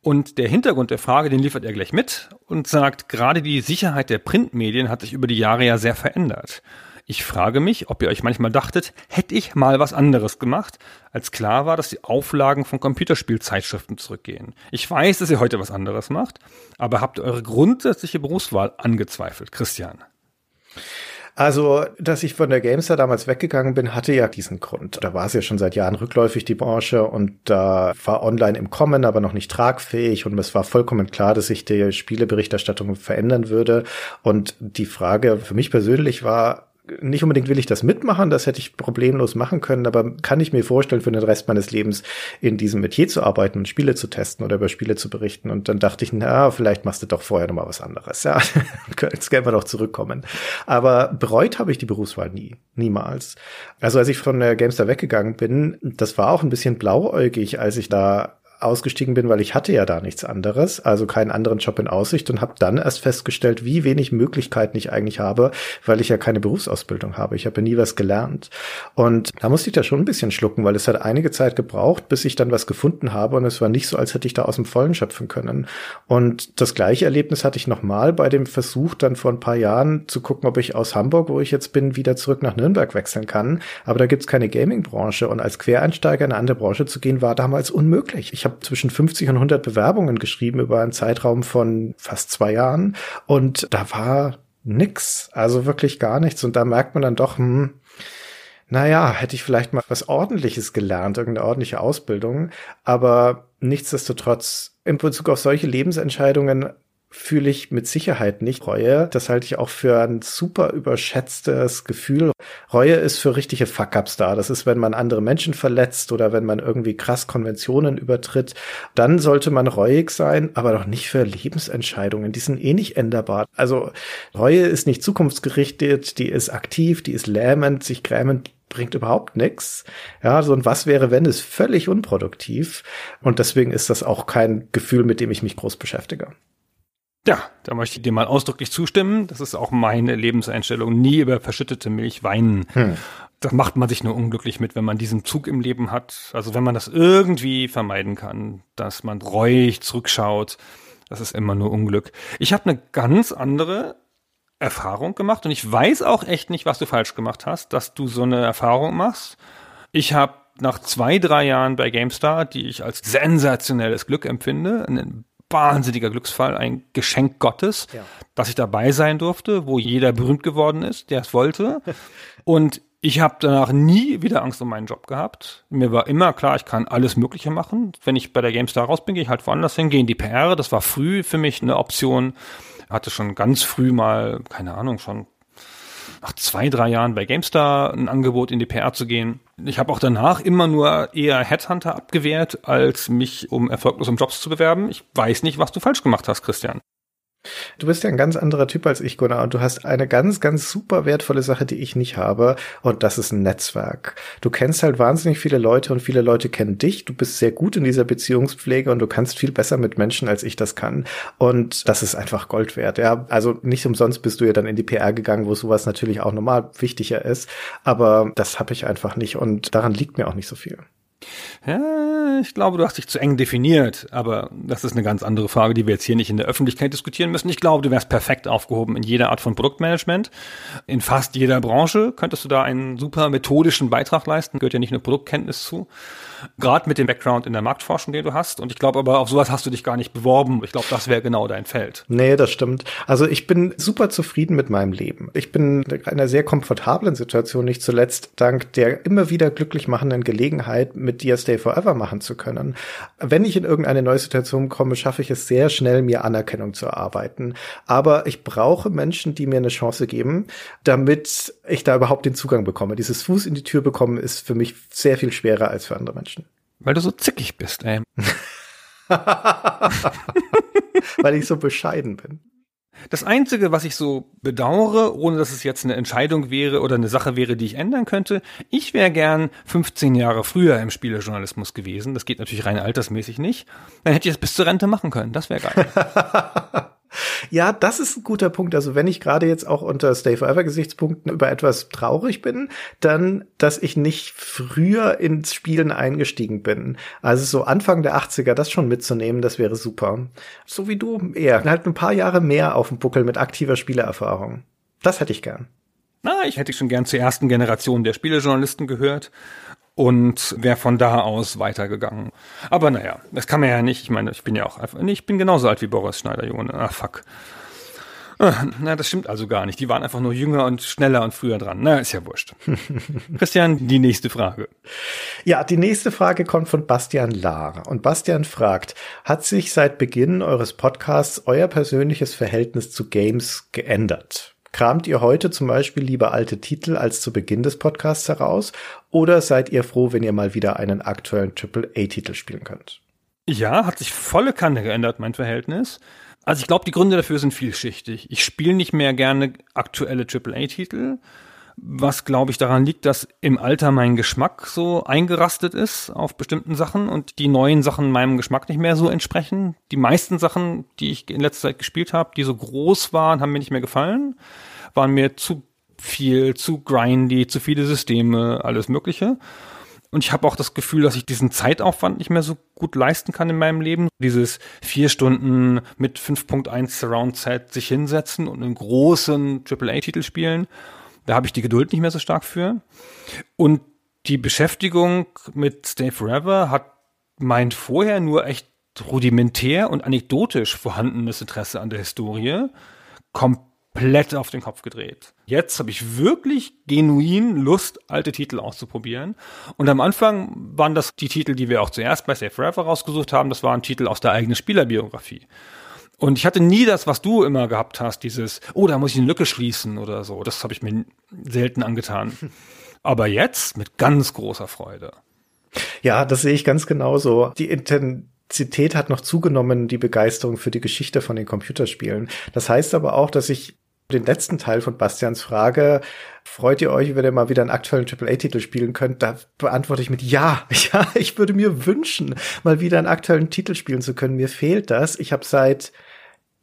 Und der Hintergrund der Frage, den liefert er gleich mit und sagt, gerade die Sicherheit der Printmedien hat sich über die Jahre ja sehr verändert. Ich frage mich, ob ihr euch manchmal dachtet, hätte ich mal was anderes gemacht, als klar war, dass die Auflagen von Computerspielzeitschriften zurückgehen. Ich weiß, dass ihr heute was anderes macht, aber habt ihr eure grundsätzliche Berufswahl angezweifelt, Christian? Also, dass ich von der Gamestar damals weggegangen bin, hatte ja diesen Grund. Da war es ja schon seit Jahren rückläufig, die Branche, und da war online im Kommen, aber noch nicht tragfähig. Und es war vollkommen klar, dass sich die Spieleberichterstattung verändern würde. Und die Frage für mich persönlich war, nicht unbedingt will ich das mitmachen, das hätte ich problemlos machen können, aber kann ich mir vorstellen, für den Rest meines Lebens in diesem Metier zu arbeiten und Spiele zu testen oder über Spiele zu berichten. Und dann dachte ich, na, vielleicht machst du doch vorher noch mal was anderes. Ja, jetzt können wir doch zurückkommen. Aber bereut habe ich die Berufswahl nie, niemals. Also als ich von der Gamestar weggegangen bin, das war auch ein bisschen blauäugig, als ich da ausgestiegen bin, weil ich hatte ja da nichts anderes, also keinen anderen Job in Aussicht und habe dann erst festgestellt, wie wenig Möglichkeiten ich eigentlich habe, weil ich ja keine Berufsausbildung habe. Ich habe ja nie was gelernt. Und da musste ich da schon ein bisschen schlucken, weil es hat einige Zeit gebraucht, bis ich dann was gefunden habe und es war nicht so, als hätte ich da aus dem Vollen schöpfen können. Und das gleiche Erlebnis hatte ich nochmal bei dem Versuch, dann vor ein paar Jahren zu gucken, ob ich aus Hamburg, wo ich jetzt bin, wieder zurück nach Nürnberg wechseln kann. Aber da gibt's keine Gaming-Branche und als Quereinsteiger in eine andere Branche zu gehen, war damals unmöglich. Ich habe habe zwischen 50 und 100 Bewerbungen geschrieben über einen Zeitraum von fast zwei Jahren und da war nix, also wirklich gar nichts. Und da merkt man dann doch, hm, naja, hätte ich vielleicht mal was Ordentliches gelernt, irgendeine ordentliche Ausbildung. Aber nichtsdestotrotz, in Bezug auf solche Lebensentscheidungen fühle ich mit Sicherheit nicht Reue. Das halte ich auch für ein super überschätztes Gefühl. Reue ist für richtige Fuck-ups da. Das ist, wenn man andere Menschen verletzt oder wenn man irgendwie krass Konventionen übertritt. Dann sollte man reuig sein, aber doch nicht für Lebensentscheidungen. Die sind eh nicht änderbar. Also Reue ist nicht zukunftsgerichtet, die ist aktiv, die ist lähmend, sich grämend bringt überhaupt nichts. Ja, so ein Was wäre, wenn ist völlig unproduktiv. Und deswegen ist das auch kein Gefühl, mit dem ich mich groß beschäftige. Ja, da möchte ich dir mal ausdrücklich zustimmen. Das ist auch meine Lebenseinstellung. Nie über verschüttete Milch weinen. Hm. Da macht man sich nur unglücklich mit, wenn man diesen Zug im Leben hat. Also wenn man das irgendwie vermeiden kann, dass man reuig zurückschaut, das ist immer nur Unglück. Ich habe eine ganz andere Erfahrung gemacht und ich weiß auch echt nicht, was du falsch gemacht hast, dass du so eine Erfahrung machst. Ich habe nach zwei, drei Jahren bei GameStar, die ich als sensationelles Glück empfinde, ein wahnsinniger Glücksfall, ein Geschenk Gottes, ja. dass ich dabei sein durfte, wo jeder berühmt geworden ist, der es wollte. Und ich habe danach nie wieder Angst um meinen Job gehabt. Mir war immer klar, ich kann alles Mögliche machen. Wenn ich bei der GameStar raus bin, gehe ich halt woanders hin, gehe in die PR. Das war früh für mich eine Option hatte schon ganz früh mal, keine Ahnung, schon nach zwei, drei Jahren bei GameStar ein Angebot in die PR zu gehen. Ich habe auch danach immer nur eher Headhunter abgewehrt, als mich um erfolglos um Jobs zu bewerben. Ich weiß nicht, was du falsch gemacht hast, Christian. Du bist ja ein ganz anderer Typ als ich, Gunnar, und du hast eine ganz, ganz super wertvolle Sache, die ich nicht habe, und das ist ein Netzwerk. Du kennst halt wahnsinnig viele Leute und viele Leute kennen dich. Du bist sehr gut in dieser Beziehungspflege und du kannst viel besser mit Menschen, als ich das kann. Und das ist einfach Gold wert. Ja, also nicht umsonst bist du ja dann in die PR gegangen, wo sowas natürlich auch normal wichtiger ist. Aber das habe ich einfach nicht und daran liegt mir auch nicht so viel. Ja, ich glaube, du hast dich zu eng definiert, aber das ist eine ganz andere Frage, die wir jetzt hier nicht in der Öffentlichkeit diskutieren müssen. Ich glaube, du wärst perfekt aufgehoben in jeder Art von Produktmanagement. In fast jeder Branche könntest du da einen super methodischen Beitrag leisten. Gehört ja nicht nur Produktkenntnis zu. Gerade mit dem Background in der Marktforschung, den du hast. Und ich glaube aber, auf sowas hast du dich gar nicht beworben. Ich glaube, das wäre genau dein Feld. Nee, das stimmt. Also ich bin super zufrieden mit meinem Leben. Ich bin in einer sehr komfortablen Situation, nicht zuletzt dank der immer wieder glücklich machenden Gelegenheit, mit dir Stay Forever machen zu können. Wenn ich in irgendeine neue Situation komme, schaffe ich es sehr schnell, mir Anerkennung zu erarbeiten. Aber ich brauche Menschen, die mir eine Chance geben, damit ich da überhaupt den Zugang bekomme. Dieses Fuß in die Tür bekommen ist für mich sehr viel schwerer als für andere Menschen. Weil du so zickig bist, ey. Weil ich so bescheiden bin. Das Einzige, was ich so bedauere, ohne dass es jetzt eine Entscheidung wäre oder eine Sache wäre, die ich ändern könnte, ich wäre gern 15 Jahre früher im Spielejournalismus gewesen. Das geht natürlich rein altersmäßig nicht. Dann hätte ich es bis zur Rente machen können. Das wäre geil. Ja, das ist ein guter Punkt. Also wenn ich gerade jetzt auch unter Stay Forever Gesichtspunkten über etwas traurig bin, dann, dass ich nicht früher ins Spielen eingestiegen bin. Also so Anfang der 80er das schon mitzunehmen, das wäre super. So wie du eher. Halt ein paar Jahre mehr auf dem Buckel mit aktiver Spielerfahrung. Das hätte ich gern. Na, ich hätte schon gern zur ersten Generation der Spielejournalisten gehört und wäre von da aus weitergegangen. Aber naja, das kann man ja nicht. Ich meine, ich bin ja auch einfach, nee, ich bin genauso alt wie Boris Schneider, Junge. Ah, fuck. Ah, na, das stimmt also gar nicht. Die waren einfach nur jünger und schneller und früher dran. Na, ist ja wurscht. Christian, die nächste Frage. Ja, die nächste Frage kommt von Bastian Lahr. Und Bastian fragt, hat sich seit Beginn eures Podcasts euer persönliches Verhältnis zu Games geändert? Kramt ihr heute zum Beispiel lieber alte Titel als zu Beginn des Podcasts heraus? Oder seid ihr froh, wenn ihr mal wieder einen aktuellen AAA-Titel spielen könnt? Ja, hat sich volle Kanne geändert, mein Verhältnis. Also ich glaube, die Gründe dafür sind vielschichtig. Ich spiele nicht mehr gerne aktuelle AAA-Titel, was glaube ich daran liegt, dass im Alter mein Geschmack so eingerastet ist auf bestimmten Sachen und die neuen Sachen meinem Geschmack nicht mehr so entsprechen. Die meisten Sachen, die ich in letzter Zeit gespielt habe, die so groß waren, haben mir nicht mehr gefallen, waren mir zu viel, zu grindy, zu viele Systeme, alles Mögliche. Und ich habe auch das Gefühl, dass ich diesen Zeitaufwand nicht mehr so gut leisten kann in meinem Leben. Dieses vier Stunden mit 5.1 Surround Set sich hinsetzen und einen großen AAA-Titel spielen. Da habe ich die Geduld nicht mehr so stark für. Und die Beschäftigung mit Stay Forever hat meint vorher nur echt rudimentär und anekdotisch vorhandenes Interesse an der Historie komplett auf den Kopf gedreht. Jetzt habe ich wirklich genuin Lust, alte Titel auszuprobieren. Und am Anfang waren das die Titel, die wir auch zuerst bei Save Forever rausgesucht haben. Das waren Titel aus der eigenen Spielerbiografie. Und ich hatte nie das, was du immer gehabt hast, dieses, oh, da muss ich eine Lücke schließen oder so. Das habe ich mir selten angetan. Aber jetzt mit ganz großer Freude. Ja, das sehe ich ganz genauso. Die Intensität hat noch zugenommen, die Begeisterung für die Geschichte von den Computerspielen. Das heißt aber auch, dass ich den letzten Teil von Bastians Frage, freut ihr euch, wenn ihr mal wieder einen aktuellen AAA-Titel spielen könnt? Da beantworte ich mit Ja. Ja, ich würde mir wünschen, mal wieder einen aktuellen Titel spielen zu können. Mir fehlt das. Ich habe seit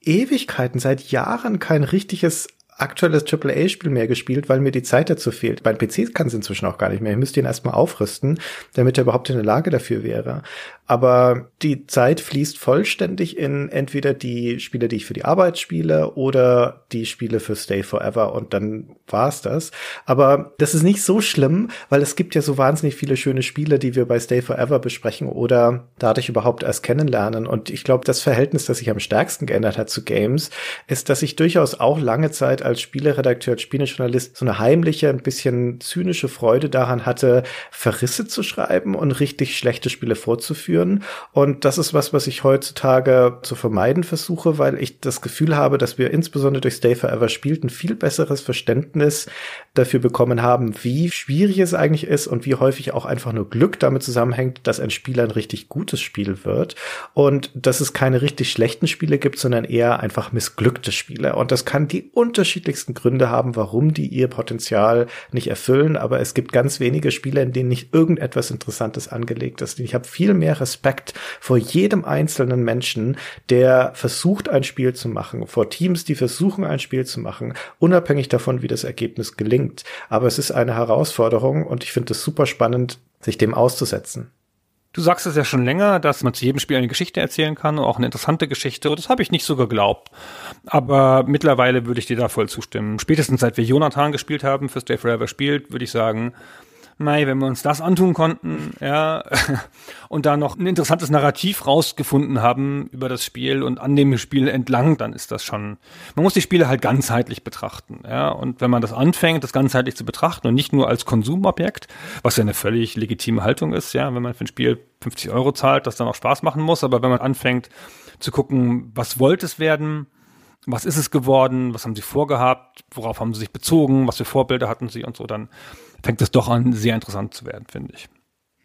Ewigkeiten, seit Jahren kein richtiges aktuelles AAA-Spiel mehr gespielt, weil mir die Zeit dazu fehlt. Mein PC kann es inzwischen auch gar nicht mehr. Ich müsste ihn erstmal aufrüsten, damit er überhaupt in der Lage dafür wäre. Aber die Zeit fließt vollständig in entweder die Spiele, die ich für die Arbeit spiele oder die Spiele für Stay Forever und dann war's das. Aber das ist nicht so schlimm, weil es gibt ja so wahnsinnig viele schöne Spiele, die wir bei Stay Forever besprechen oder dadurch überhaupt erst kennenlernen. Und ich glaube, das Verhältnis, das sich am stärksten geändert hat zu Games, ist, dass ich durchaus auch lange Zeit als Spieleredakteur, als Spielejournalist so eine heimliche, ein bisschen zynische Freude daran hatte, Verrisse zu schreiben und richtig schlechte Spiele vorzuführen. Und das ist was, was ich heutzutage zu vermeiden versuche, weil ich das Gefühl habe, dass wir insbesondere durch Stay Forever spielt viel besseres Verständnis dafür bekommen haben, wie schwierig es eigentlich ist und wie häufig auch einfach nur Glück damit zusammenhängt, dass ein Spiel ein richtig gutes Spiel wird und dass es keine richtig schlechten Spiele gibt, sondern eher einfach missglückte Spiele. Und das kann die unterschiedlichsten Gründe haben, warum die ihr Potenzial nicht erfüllen, aber es gibt ganz wenige Spiele, in denen nicht irgendetwas Interessantes angelegt ist. Ich habe viel mehr Respekt vor jedem einzelnen Menschen, der versucht, ein Spiel zu machen, vor Teams, die versuchen, ein Spiel zu machen, unabhängig davon, wie das Ergebnis gelingt. Aber es ist eine Herausforderung und ich finde es super spannend, sich dem auszusetzen. Du sagst es ja schon länger, dass man zu jedem Spiel eine Geschichte erzählen kann, auch eine interessante Geschichte. Und das habe ich nicht so geglaubt. Aber mittlerweile würde ich dir da voll zustimmen. Spätestens seit wir Jonathan gespielt haben, für Stay Forever spielt, würde ich sagen, Mei, wenn wir uns das antun konnten, ja, und da noch ein interessantes Narrativ rausgefunden haben über das Spiel und an dem Spiel entlang, dann ist das schon, man muss die Spiele halt ganzheitlich betrachten, ja, und wenn man das anfängt, das ganzheitlich zu betrachten und nicht nur als Konsumobjekt, was ja eine völlig legitime Haltung ist, ja, wenn man für ein Spiel 50 Euro zahlt, das dann auch Spaß machen muss, aber wenn man anfängt zu gucken, was wollte es werden, was ist es geworden, was haben sie vorgehabt, worauf haben sie sich bezogen, was für Vorbilder hatten sie und so, dann fängt es doch an, sehr interessant zu werden, finde ich.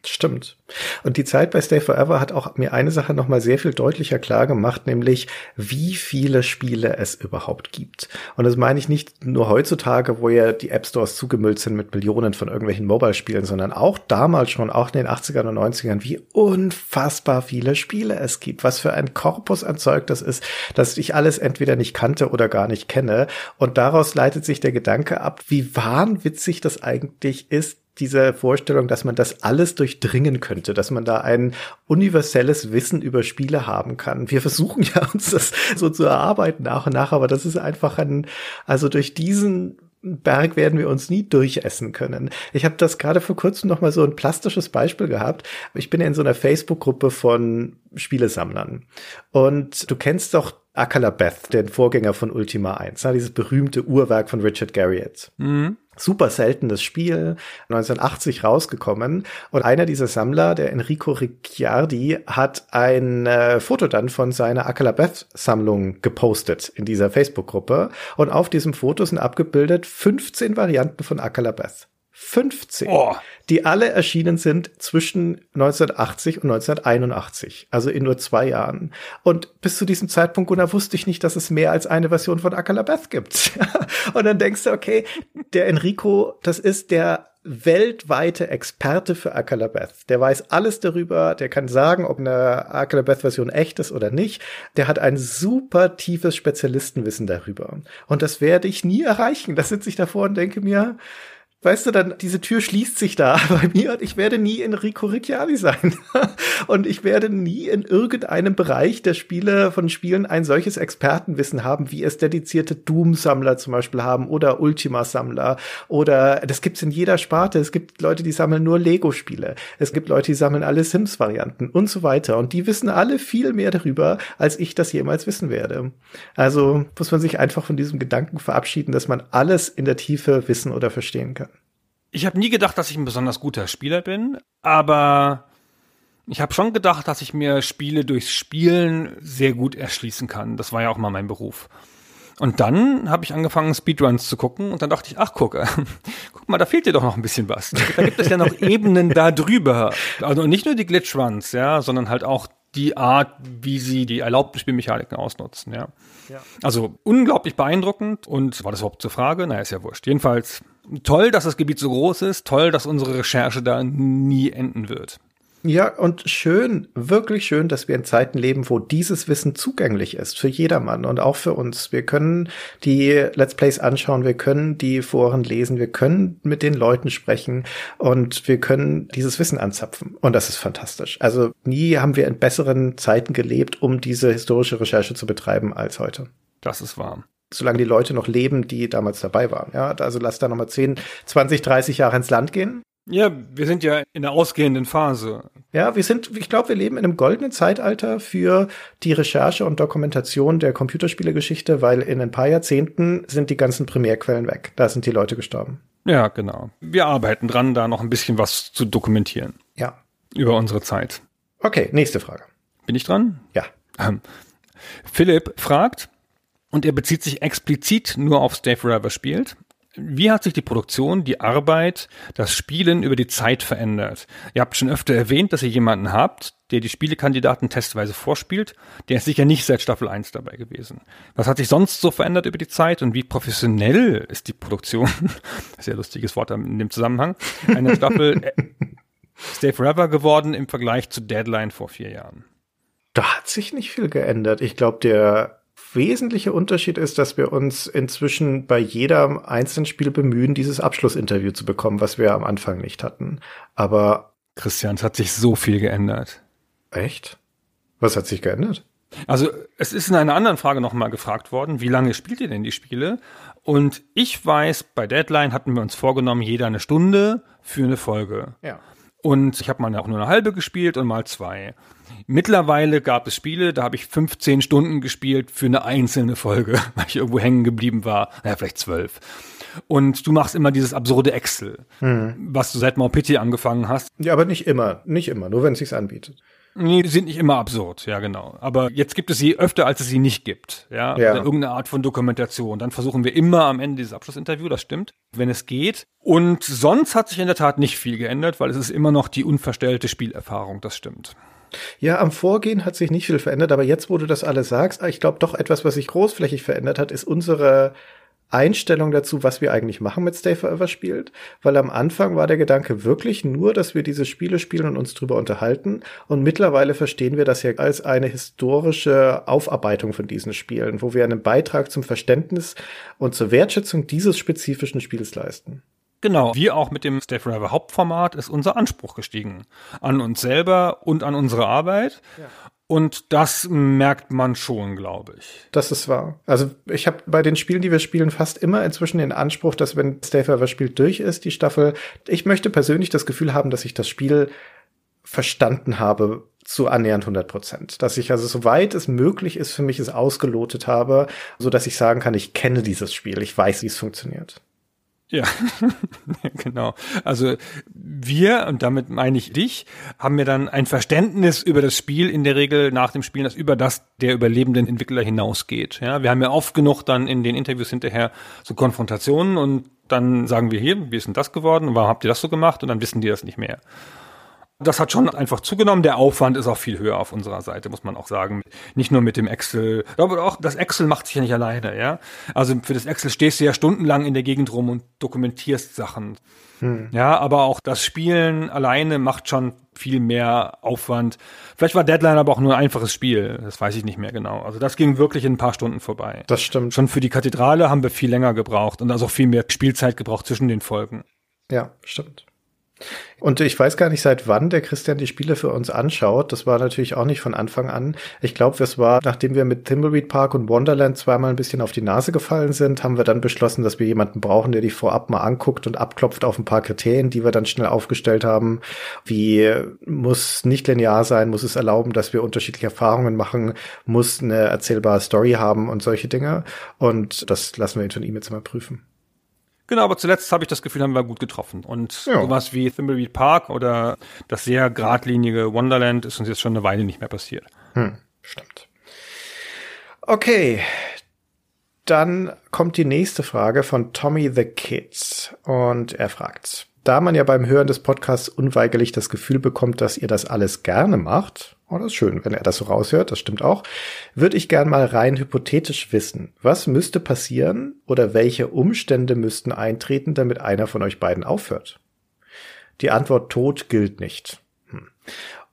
Stimmt. Und die Zeit bei Stay Forever hat auch mir eine Sache nochmal sehr viel deutlicher klar gemacht, nämlich wie viele Spiele es überhaupt gibt. Und das meine ich nicht nur heutzutage, wo ja die App Stores zugemüllt sind mit Millionen von irgendwelchen Mobile-Spielen, sondern auch damals schon, auch in den 80ern und 90ern, wie unfassbar viele Spiele es gibt. Was für ein Korpus an Zeug das ist, dass ich alles entweder nicht kannte oder gar nicht kenne. Und daraus leitet sich der Gedanke ab, wie wahnwitzig das eigentlich ist, diese Vorstellung, dass man das alles durchdringen könnte, dass man da ein universelles Wissen über Spiele haben kann. Wir versuchen ja uns das so zu erarbeiten nach und nach, aber das ist einfach ein, also durch diesen Berg werden wir uns nie durchessen können. Ich habe das gerade vor kurzem noch mal so ein plastisches Beispiel gehabt. Ich bin in so einer Facebook-Gruppe von Spielesammlern und du kennst doch Akalabeth, den Vorgänger von Ultima 1, dieses berühmte Uhrwerk von Richard Garriott. Mhm super seltenes Spiel, 1980 rausgekommen. Und einer dieser Sammler, der Enrico Ricciardi, hat ein äh, Foto dann von seiner Akalabeth-Sammlung gepostet in dieser Facebook-Gruppe. Und auf diesem Foto sind abgebildet 15 Varianten von Akalabeth. 15, oh. die alle erschienen sind zwischen 1980 und 1981, also in nur zwei Jahren. Und bis zu diesem Zeitpunkt, Gunnar, wusste ich nicht, dass es mehr als eine Version von Akalabeth gibt. und dann denkst du, okay, der Enrico, das ist der weltweite Experte für Akalabeth. Der weiß alles darüber, der kann sagen, ob eine Akalabeth-Version echt ist oder nicht. Der hat ein super tiefes Spezialistenwissen darüber. Und das werde ich nie erreichen. Da sitze ich davor und denke mir, weißt du, dann diese Tür schließt sich da bei mir und ich werde nie Enrico Ricciardi sein. und ich werde nie in irgendeinem Bereich der Spiele von Spielen ein solches Expertenwissen haben, wie es dedizierte Doom-Sammler zum Beispiel haben oder Ultima-Sammler oder das gibt's in jeder Sparte. Es gibt Leute, die sammeln nur Lego-Spiele. Es gibt Leute, die sammeln alle Sims-Varianten und so weiter. Und die wissen alle viel mehr darüber, als ich das jemals wissen werde. Also muss man sich einfach von diesem Gedanken verabschieden, dass man alles in der Tiefe wissen oder verstehen kann. Ich habe nie gedacht, dass ich ein besonders guter Spieler bin, aber Ich habe schon gedacht, dass ich mir Spiele durchs Spielen sehr gut erschließen kann. Das war ja auch mal mein Beruf. Und dann habe ich angefangen, Speedruns zu gucken und dann dachte ich, ach guck, äh, guck mal, da fehlt dir doch noch ein bisschen was. Da gibt es ja noch Ebenen da drüber. Also nicht nur die Glitchruns, ja, sondern halt auch die Art, wie sie die erlaubten Spielmechaniken ausnutzen, ja. ja. Also unglaublich beeindruckend und war das überhaupt zur Frage? Naja, ist ja wurscht. Jedenfalls toll, dass das Gebiet so groß ist, toll, dass unsere Recherche da nie enden wird. Ja, und schön, wirklich schön, dass wir in Zeiten leben, wo dieses Wissen zugänglich ist für jedermann und auch für uns. Wir können die Let's Plays anschauen, wir können die Foren lesen, wir können mit den Leuten sprechen und wir können dieses Wissen anzapfen. Und das ist fantastisch. Also nie haben wir in besseren Zeiten gelebt, um diese historische Recherche zu betreiben als heute. Das ist wahr solange die Leute noch leben, die damals dabei waren. Ja, also lass da nochmal 10, 20, 30 Jahre ins Land gehen. Ja, wir sind ja in der ausgehenden Phase. Ja, wir sind, ich glaube, wir leben in einem goldenen Zeitalter für die Recherche und Dokumentation der Computerspielegeschichte, weil in ein paar Jahrzehnten sind die ganzen Primärquellen weg. Da sind die Leute gestorben. Ja, genau. Wir arbeiten dran, da noch ein bisschen was zu dokumentieren. Ja. Über unsere Zeit. Okay, nächste Frage. Bin ich dran? Ja. Ähm, Philipp fragt, und er bezieht sich explizit nur auf Stay Forever spielt. Wie hat sich die Produktion, die Arbeit, das Spielen über die Zeit verändert? Ihr habt schon öfter erwähnt, dass ihr jemanden habt, der die Spielekandidaten testweise vorspielt. Der ist sicher nicht seit Staffel 1 dabei gewesen. Was hat sich sonst so verändert über die Zeit und wie professionell ist die Produktion, sehr lustiges Wort in dem Zusammenhang, einer Staffel äh, Stay Forever geworden im Vergleich zu Deadline vor vier Jahren? Da hat sich nicht viel geändert. Ich glaube, der wesentliche Unterschied ist, dass wir uns inzwischen bei jedem einzelnen Spiel bemühen, dieses Abschlussinterview zu bekommen, was wir am Anfang nicht hatten. Aber Christian, es hat sich so viel geändert. Echt? Was hat sich geändert? Also es ist in einer anderen Frage nochmal gefragt worden, wie lange spielt ihr denn die Spiele? Und ich weiß, bei Deadline hatten wir uns vorgenommen, jeder eine Stunde für eine Folge. Ja. Und ich habe mal auch nur eine halbe gespielt und mal zwei. Mittlerweile gab es Spiele, da habe ich 15 Stunden gespielt für eine einzelne Folge, weil ich irgendwo hängen geblieben war. Naja, vielleicht zwölf. Und du machst immer dieses absurde Excel, mhm. was du seit Pity angefangen hast. Ja, aber nicht immer, nicht immer, nur wenn es sich anbietet. Nee, die sind nicht immer absurd, ja genau. Aber jetzt gibt es sie öfter, als es sie nicht gibt. Ja, ja. Oder irgendeine Art von Dokumentation. Dann versuchen wir immer am Ende dieses Abschlussinterview, das stimmt, wenn es geht. Und sonst hat sich in der Tat nicht viel geändert, weil es ist immer noch die unverstellte Spielerfahrung, das stimmt. Ja, am Vorgehen hat sich nicht viel verändert, aber jetzt, wo du das alles sagst, ich glaube doch etwas, was sich großflächig verändert hat, ist unsere Einstellung dazu, was wir eigentlich machen mit Stay Forever spielt, weil am Anfang war der Gedanke wirklich nur, dass wir diese Spiele spielen und uns drüber unterhalten und mittlerweile verstehen wir das ja als eine historische Aufarbeitung von diesen Spielen, wo wir einen Beitrag zum Verständnis und zur Wertschätzung dieses spezifischen Spiels leisten. Genau, wie auch mit dem Stay Forever Hauptformat ist unser Anspruch gestiegen. An uns selber und an unsere Arbeit. Ja. Und das merkt man schon, glaube ich. Das ist wahr. Also ich habe bei den Spielen, die wir spielen, fast immer inzwischen den Anspruch, dass wenn Stay Forever spielt durch ist, die Staffel, ich möchte persönlich das Gefühl haben, dass ich das Spiel verstanden habe zu annähernd 100 Prozent. Dass ich also soweit es möglich ist für mich es ausgelotet habe, so dass ich sagen kann, ich kenne dieses Spiel, ich weiß, wie es funktioniert. Ja, genau. Also wir, und damit meine ich dich, haben mir dann ein Verständnis über das Spiel in der Regel nach dem Spielen, das über das der überlebenden Entwickler hinausgeht. Ja, wir haben ja oft genug dann in den Interviews hinterher so Konfrontationen und dann sagen wir hier, wie ist denn das geworden? Warum habt ihr das so gemacht? Und dann wissen die das nicht mehr. Das hat schon einfach zugenommen. Der Aufwand ist auch viel höher auf unserer Seite, muss man auch sagen. Nicht nur mit dem Excel. Aber auch das Excel macht sich ja nicht alleine, ja. Also für das Excel stehst du ja stundenlang in der Gegend rum und dokumentierst Sachen. Hm. Ja, aber auch das Spielen alleine macht schon viel mehr Aufwand. Vielleicht war Deadline aber auch nur ein einfaches Spiel. Das weiß ich nicht mehr genau. Also das ging wirklich in ein paar Stunden vorbei. Das stimmt. Schon für die Kathedrale haben wir viel länger gebraucht und also auch viel mehr Spielzeit gebraucht zwischen den Folgen. Ja, stimmt. Und ich weiß gar nicht, seit wann der Christian die Spiele für uns anschaut. Das war natürlich auch nicht von Anfang an. Ich glaube, es war, nachdem wir mit Thimbleweed Park und Wonderland zweimal ein bisschen auf die Nase gefallen sind, haben wir dann beschlossen, dass wir jemanden brauchen, der die vorab mal anguckt und abklopft auf ein paar Kriterien, die wir dann schnell aufgestellt haben. Wie muss nicht linear sein, muss es erlauben, dass wir unterschiedliche Erfahrungen machen, muss eine erzählbare Story haben und solche Dinge. Und das lassen wir ihn von ihm jetzt mal prüfen. Genau, aber zuletzt habe ich das Gefühl, haben wir gut getroffen. Und Ja. sowas wie Thimbleweed Park oder das sehr geradlinige Wonderland ist uns jetzt schon eine Weile nicht mehr passiert. Hm, stimmt. Okay. Dann kommt die nächste Frage von Tommy the Kids. Und er fragt, da man ja beim Hören des Podcasts unweigerlich das Gefühl bekommt, dass ihr das alles gerne macht, oh, das ist schön, wenn er das so raushört, das stimmt auch, würde ich gern mal rein hypothetisch wissen, was müsste passieren oder welche Umstände müssten eintreten, damit einer von euch beiden aufhört? Die Antwort Tod gilt nicht. Hm.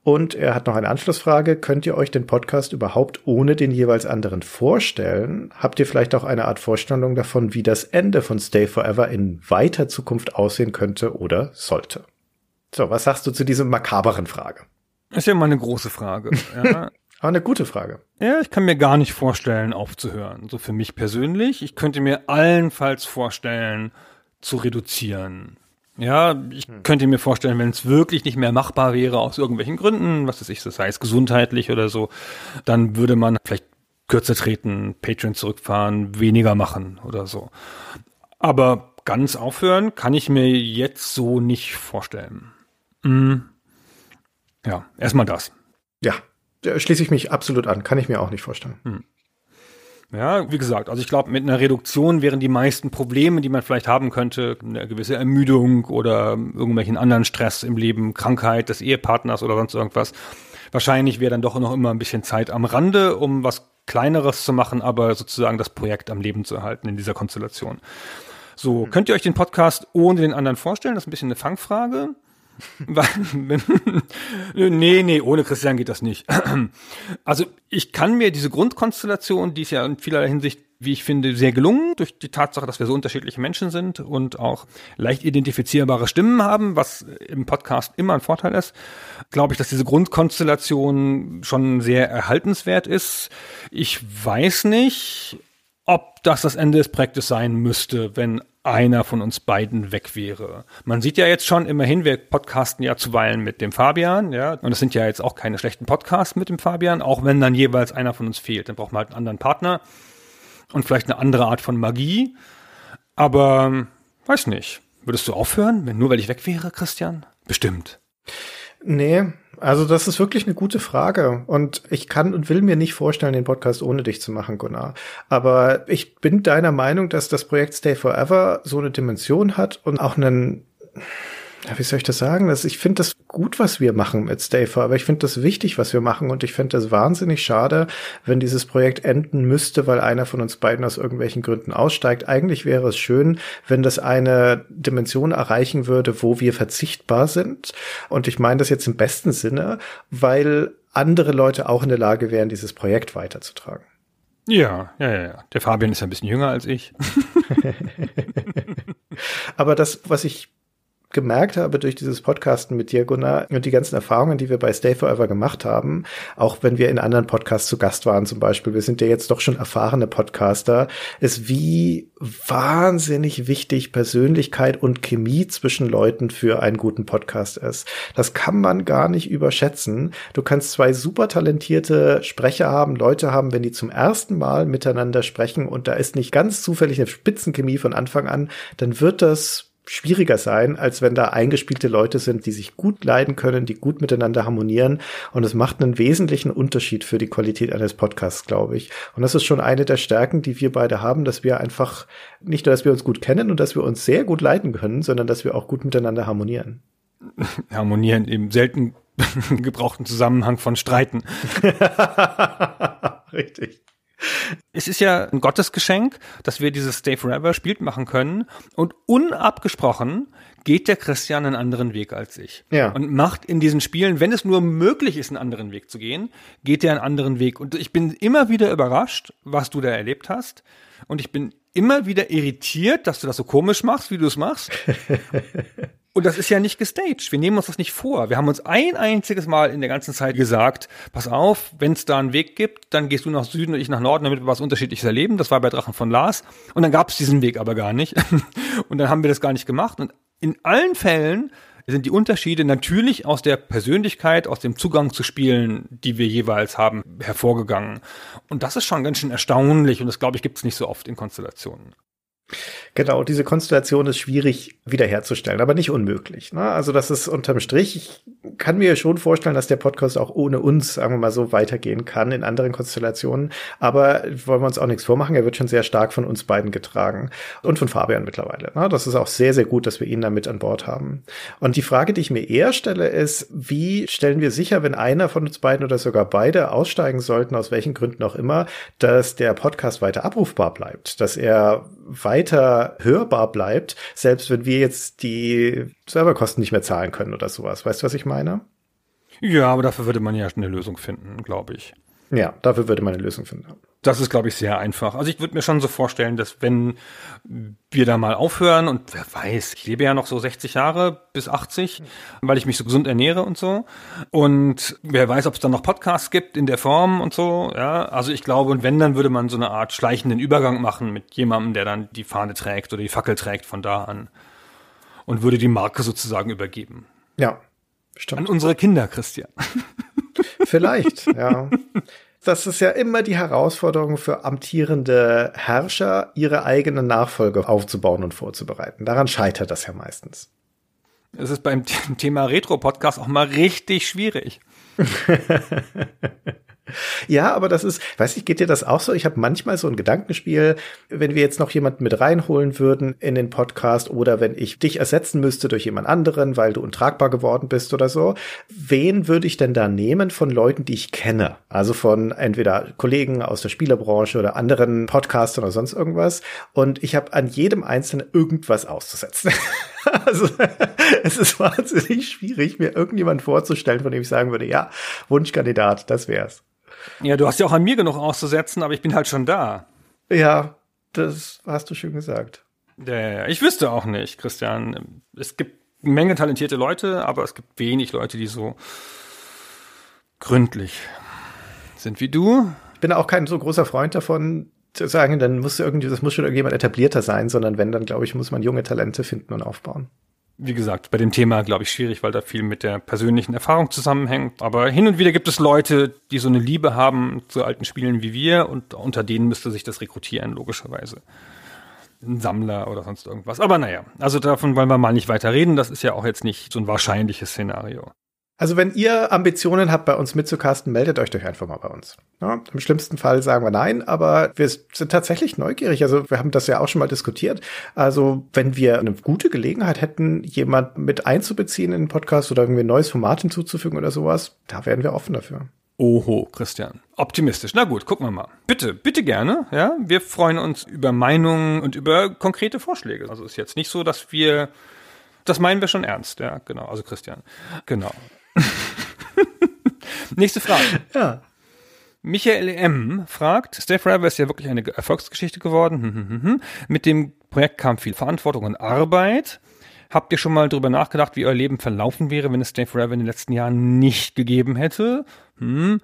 Und er hat noch eine Anschlussfrage. Könnt ihr euch den Podcast überhaupt ohne den jeweils anderen vorstellen? Habt ihr vielleicht auch eine Art Vorstellung davon, wie das Ende von Stay Forever in weiter Zukunft aussehen könnte oder sollte? So, was sagst du zu dieser makaberen Frage? Ist ja immer eine große Frage. Ja. Aber eine gute Frage. Ja, ich kann mir gar nicht vorstellen, aufzuhören. So für mich persönlich. Ich könnte mir allenfalls vorstellen, zu reduzieren. Ja, ich könnte mir vorstellen, wenn es wirklich nicht mehr machbar wäre aus irgendwelchen Gründen, was weiß ich, das heißt gesundheitlich oder so, dann würde man vielleicht kürzer treten, Patreon zurückfahren, weniger machen oder so. Aber ganz aufhören kann ich mir jetzt so nicht vorstellen. Hm. Ja, erstmal das. Ja, da schließe ich mich absolut an. Kann ich mir auch nicht vorstellen. Ja, wie gesagt, also ich glaube, mit einer Reduktion wären die meisten Probleme, die man vielleicht haben könnte, eine gewisse Ermüdung oder irgendwelchen anderen Stress im Leben, Krankheit des Ehepartners oder sonst irgendwas. Wahrscheinlich wäre dann doch noch immer ein bisschen Zeit am Rande, um was Kleineres zu machen, aber sozusagen das Projekt am Leben zu erhalten in dieser Konstellation. So, könnt ihr euch den Podcast ohne den anderen vorstellen? Das ist ein bisschen eine Fangfrage. Nee, nee, ohne Christian geht das nicht. Also ich kann mir diese Grundkonstellation, die ist ja in vielerlei Hinsicht, wie ich finde, sehr gelungen, durch die Tatsache, dass wir so unterschiedliche Menschen sind und auch leicht identifizierbare Stimmen haben, was im Podcast immer ein Vorteil ist, glaube ich, dass diese Grundkonstellation schon sehr erhaltenswert ist. Ich weiß nicht, ob das das Ende des Projektes sein müsste, wenn einer von uns beiden weg wäre. Man sieht ja jetzt schon immerhin, wir podcasten ja zuweilen mit dem Fabian, ja, und es sind ja jetzt auch keine schlechten Podcasts mit dem Fabian, auch wenn dann jeweils einer von uns fehlt. Dann braucht man halt einen anderen Partner und vielleicht eine andere Art von Magie. Aber ähm, weiß nicht. Würdest du aufhören, wenn nur weil ich weg wäre, Christian? Bestimmt. Nee, also das ist wirklich eine gute Frage. Und ich kann und will mir nicht vorstellen, den Podcast ohne dich zu machen, Gunnar. Aber ich bin deiner Meinung, dass das Projekt Stay Forever so eine Dimension hat und auch einen, ja, wie soll ich das sagen? Das, ich finde das gut, was wir machen mit Stay Forever. Ich finde das wichtig, was wir machen. Und ich finde das wahnsinnig schade, wenn dieses Projekt enden müsste, weil einer von uns beiden aus irgendwelchen Gründen aussteigt. Eigentlich wäre es schön, wenn das eine Dimension erreichen würde, wo wir verzichtbar sind. Und ich meine das jetzt im besten Sinne, weil andere Leute auch in der Lage wären, dieses Projekt weiterzutragen. Ja, ja, ja, ja. Der Fabian ist ja ein bisschen jünger als ich. Aber das, was ich gemerkt habe durch dieses Podcasten mit dir, Gunnar, und die ganzen Erfahrungen, die wir bei Stay Forever gemacht haben, auch wenn wir in anderen Podcasts zu Gast waren zum Beispiel, wir sind ja jetzt doch schon erfahrene Podcaster, ist wie wahnsinnig wichtig Persönlichkeit und Chemie zwischen Leuten für einen guten Podcast ist. Das kann man gar nicht überschätzen. Du kannst zwei super talentierte Sprecher haben, Leute haben, wenn die zum ersten Mal miteinander sprechen und da ist nicht ganz zufällig eine Spitzenchemie von Anfang an, dann wird das schwieriger sein, als wenn da eingespielte Leute sind, die sich gut leiden können, die gut miteinander harmonieren. Und es macht einen wesentlichen Unterschied für die Qualität eines Podcasts, glaube ich. Und das ist schon eine der Stärken, die wir beide haben, dass wir einfach nicht nur, dass wir uns gut kennen und dass wir uns sehr gut leiten können, sondern dass wir auch gut miteinander harmonieren. Harmonieren im selten gebrauchten Zusammenhang von Streiten. Richtig. Es ist ja ein Gottesgeschenk, dass wir dieses Stay Forever Spiel machen können und unabgesprochen geht der Christian einen anderen Weg als ich. Ja. Und macht in diesen Spielen, wenn es nur möglich ist, einen anderen Weg zu gehen, geht er einen anderen Weg. Und ich bin immer wieder überrascht, was du da erlebt hast. Und ich bin immer wieder irritiert, dass du das so komisch machst, wie du es machst. Und das ist ja nicht gestaged. Wir nehmen uns das nicht vor. Wir haben uns ein einziges Mal in der ganzen Zeit gesagt, pass auf, wenn es da einen Weg gibt, dann gehst du nach Süden und ich nach Norden, damit wir was Unterschiedliches erleben. Das war bei Drachen von Lars. Und dann gab es diesen Weg aber gar nicht. Und dann haben wir das gar nicht gemacht. Und in allen Fällen sind die Unterschiede natürlich aus der Persönlichkeit, aus dem Zugang zu Spielen, die wir jeweils haben, hervorgegangen. Und das ist schon ganz schön erstaunlich und das, glaube ich, gibt es nicht so oft in Konstellationen. Genau, diese Konstellation ist schwierig wiederherzustellen, aber nicht unmöglich. Ne? Also das ist unterm Strich. Ich kann mir schon vorstellen, dass der Podcast auch ohne uns, sagen wir mal so, weitergehen kann in anderen Konstellationen. Aber wollen wir uns auch nichts vormachen. Er wird schon sehr stark von uns beiden getragen und von Fabian mittlerweile. Ne? Das ist auch sehr, sehr gut, dass wir ihn da mit an Bord haben. Und die Frage, die ich mir eher stelle, ist, wie stellen wir sicher, wenn einer von uns beiden oder sogar beide aussteigen sollten, aus welchen Gründen auch immer, dass der Podcast weiter abrufbar bleibt, dass er weiter hörbar bleibt, selbst wenn wir jetzt die Serverkosten nicht mehr zahlen können oder sowas. Weißt du, was ich meine? Ja, aber dafür würde man ja eine Lösung finden, glaube ich. Ja, dafür würde man eine Lösung finden. Das ist, glaube ich, sehr einfach. Also ich würde mir schon so vorstellen, dass wenn wir da mal aufhören und wer weiß, ich lebe ja noch so 60 Jahre bis 80, weil ich mich so gesund ernähre und so. Und wer weiß, ob es dann noch Podcasts gibt in der Form und so. Ja, also ich glaube, und wenn, dann würde man so eine Art schleichenden Übergang machen mit jemandem, der dann die Fahne trägt oder die Fackel trägt von da an und würde die Marke sozusagen übergeben. Ja, stimmt. An unsere Kinder, Christian. Vielleicht, ja. Das ist ja immer die Herausforderung für amtierende Herrscher, ihre eigenen Nachfolge aufzubauen und vorzubereiten. Daran scheitert das ja meistens. Es ist beim Thema Retro-Podcast auch mal richtig schwierig. Ja, aber das ist, weiß ich, geht dir das auch so? Ich habe manchmal so ein Gedankenspiel, wenn wir jetzt noch jemanden mit reinholen würden in den Podcast oder wenn ich dich ersetzen müsste durch jemand anderen, weil du untragbar geworden bist oder so. Wen würde ich denn da nehmen von Leuten, die ich kenne? Also von entweder Kollegen aus der Spielerbranche oder anderen Podcastern oder sonst irgendwas. Und ich habe an jedem Einzelnen irgendwas auszusetzen. Also es ist wahnsinnig schwierig, mir irgendjemand vorzustellen, von dem ich sagen würde, ja, Wunschkandidat, das wär's. Ja, du hast ja auch an mir genug auszusetzen, aber ich bin halt schon da. Ja, das hast du schön gesagt. Ja. Ich wüsste auch nicht, Christian. Es gibt eine Menge talentierte Leute, aber es gibt wenig Leute, die so gründlich sind wie du. Ich bin auch kein so großer Freund davon, zu sagen, dann muss irgendwie, das muss schon irgendjemand etablierter sein, sondern wenn, dann glaube ich, muss man junge Talente finden und aufbauen. Wie gesagt, bei dem Thema glaube ich schwierig, weil da viel mit der persönlichen Erfahrung zusammenhängt. Aber hin und wieder gibt es Leute, die so eine Liebe haben zu alten Spielen wie wir und unter denen müsste sich das rekrutieren, logischerweise. Ein Sammler oder sonst irgendwas. Aber naja, also davon wollen wir mal nicht weiter reden. Das ist ja auch jetzt nicht so ein wahrscheinliches Szenario. Also wenn ihr Ambitionen habt, bei uns mitzucasten, meldet euch doch einfach mal bei uns. Ja, Im schlimmsten Fall sagen wir nein, aber wir sind tatsächlich neugierig. Also wir haben das ja auch schon mal diskutiert. Also wenn wir eine gute Gelegenheit hätten, jemand mit einzubeziehen in den Podcast oder irgendwie ein neues Format hinzuzufügen oder sowas, da wären wir offen dafür. Oho, Christian. Optimistisch. Na gut, gucken wir mal. Bitte, bitte gerne. Ja, wir freuen uns über Meinungen und über konkrete Vorschläge. Also ist jetzt nicht so, dass wir, das meinen wir schon ernst. Ja, genau. Also Christian. Genau. Nächste Frage. Ja. Michael M. fragt, Stay Forever ist ja wirklich eine Erfolgsgeschichte geworden. Hm, hm, hm, Mit dem Projekt kam viel Verantwortung und Arbeit. Habt ihr schon mal drüber nachgedacht, wie euer Leben verlaufen wäre, wenn es Stay Forever in den letzten Jahren nicht gegeben hätte? Hm.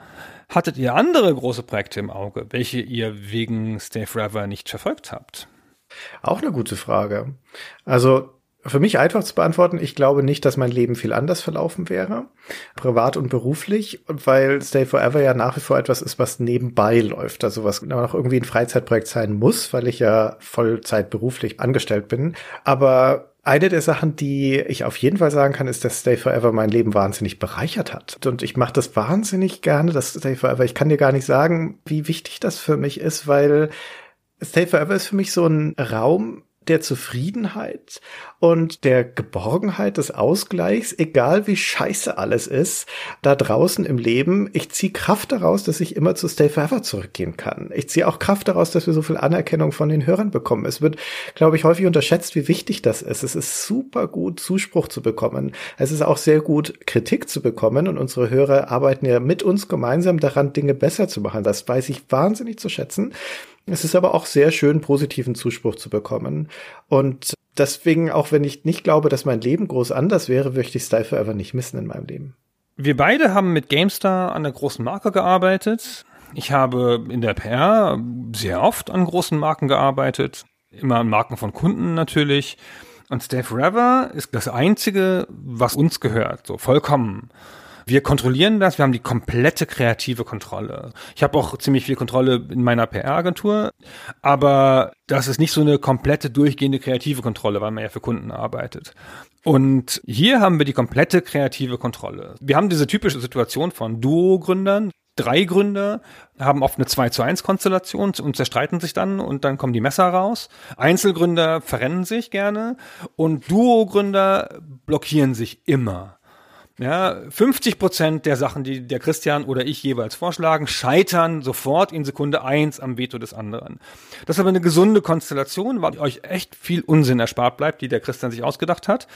Hattet ihr andere große Projekte im Auge, welche ihr wegen Stay Forever nicht verfolgt habt? Auch eine gute Frage. Also für mich einfach zu beantworten, ich glaube nicht, dass mein Leben viel anders verlaufen wäre, privat und beruflich, weil Stay Forever ja nach wie vor etwas ist, was nebenbei läuft, also was noch irgendwie ein Freizeitprojekt sein muss, weil ich ja Vollzeit beruflich angestellt bin. Aber eine der Sachen, die ich auf jeden Fall sagen kann, ist, dass Stay Forever mein Leben wahnsinnig bereichert hat. Und ich mache das wahnsinnig gerne, das Stay Forever. Ich kann dir gar nicht sagen, wie wichtig das für mich ist, weil Stay Forever ist für mich so ein Raum, der Zufriedenheit und der Geborgenheit des Ausgleichs, egal wie scheiße alles ist, da draußen im Leben. Ich ziehe Kraft daraus, dass ich immer zu Stay Forever zurückgehen kann. Ich ziehe auch Kraft daraus, dass wir so viel Anerkennung von den Hörern bekommen. Es wird, glaube ich, häufig unterschätzt, wie wichtig das ist. Es ist super gut, Zuspruch zu bekommen. Es ist auch sehr gut, Kritik zu bekommen und unsere Hörer arbeiten ja mit uns gemeinsam daran, Dinge besser zu machen. Das weiß ich wahnsinnig zu schätzen. Es ist aber auch sehr schön, positiven Zuspruch zu bekommen. Und deswegen, auch wenn ich nicht glaube, dass mein Leben groß anders wäre, möchte ich Style Forever nicht missen in meinem Leben. Wir beide haben mit GameStar an der großen Marke gearbeitet. Ich habe in der PR sehr oft an großen Marken gearbeitet. Immer an Marken von Kunden natürlich. Und Stay Forever ist das einzige, was uns gehört. So vollkommen. Wir kontrollieren das, wir haben die komplette kreative Kontrolle. Ich habe auch ziemlich viel Kontrolle in meiner PR-Agentur, aber das ist nicht so eine komplette durchgehende kreative Kontrolle, weil man ja für Kunden arbeitet. Und hier haben wir die komplette kreative Kontrolle. Wir haben diese typische Situation von Duo-Gründern. Drei Gründer haben oft eine 2 zu 1 Konstellation und zerstreiten sich dann und dann kommen die Messer raus. Einzelgründer verrennen sich gerne und Duo-Gründer blockieren sich immer. Ja, 50 Prozent der Sachen, die der Christian oder ich jeweils vorschlagen, scheitern sofort in Sekunde eins am Veto des anderen. Das ist aber eine gesunde Konstellation, weil euch echt viel Unsinn erspart bleibt, die der Christian sich ausgedacht hat.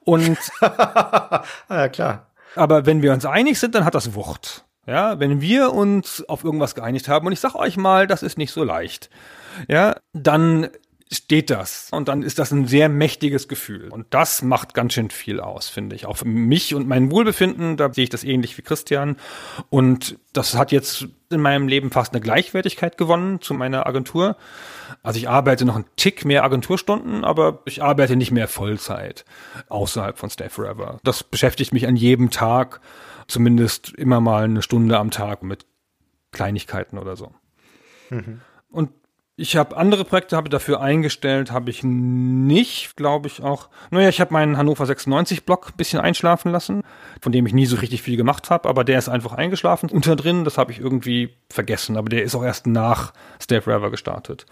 Und ja, klar. Aber wenn wir uns einig sind, dann hat das Wucht. Ja, wenn wir uns auf irgendwas geeinigt haben, und ich sag euch mal, das ist nicht so leicht, ja, dann steht das. Und dann ist das ein sehr mächtiges Gefühl. Und das macht ganz schön viel aus, finde ich. Auch für mich und mein Wohlbefinden, da sehe ich das ähnlich wie Christian. Und das hat jetzt in meinem Leben fast eine Gleichwertigkeit gewonnen zu meiner Agentur. Also ich arbeite noch einen Tick mehr Agenturstunden, aber ich arbeite nicht mehr Vollzeit außerhalb von Stay Forever. Das beschäftigt mich an jedem Tag, zumindest immer mal eine Stunde am Tag mit Kleinigkeiten oder so. Mhm. Und ich habe andere Projekte habe dafür eingestellt, habe ich nicht, glaube ich auch. Naja, ich habe meinen Hannover 96 Blog ein bisschen einschlafen lassen, von dem ich nie so richtig viel gemacht habe, aber der ist einfach eingeschlafen. Unter drin, das habe ich irgendwie vergessen, aber der ist auch erst nach Stay Forever gestartet.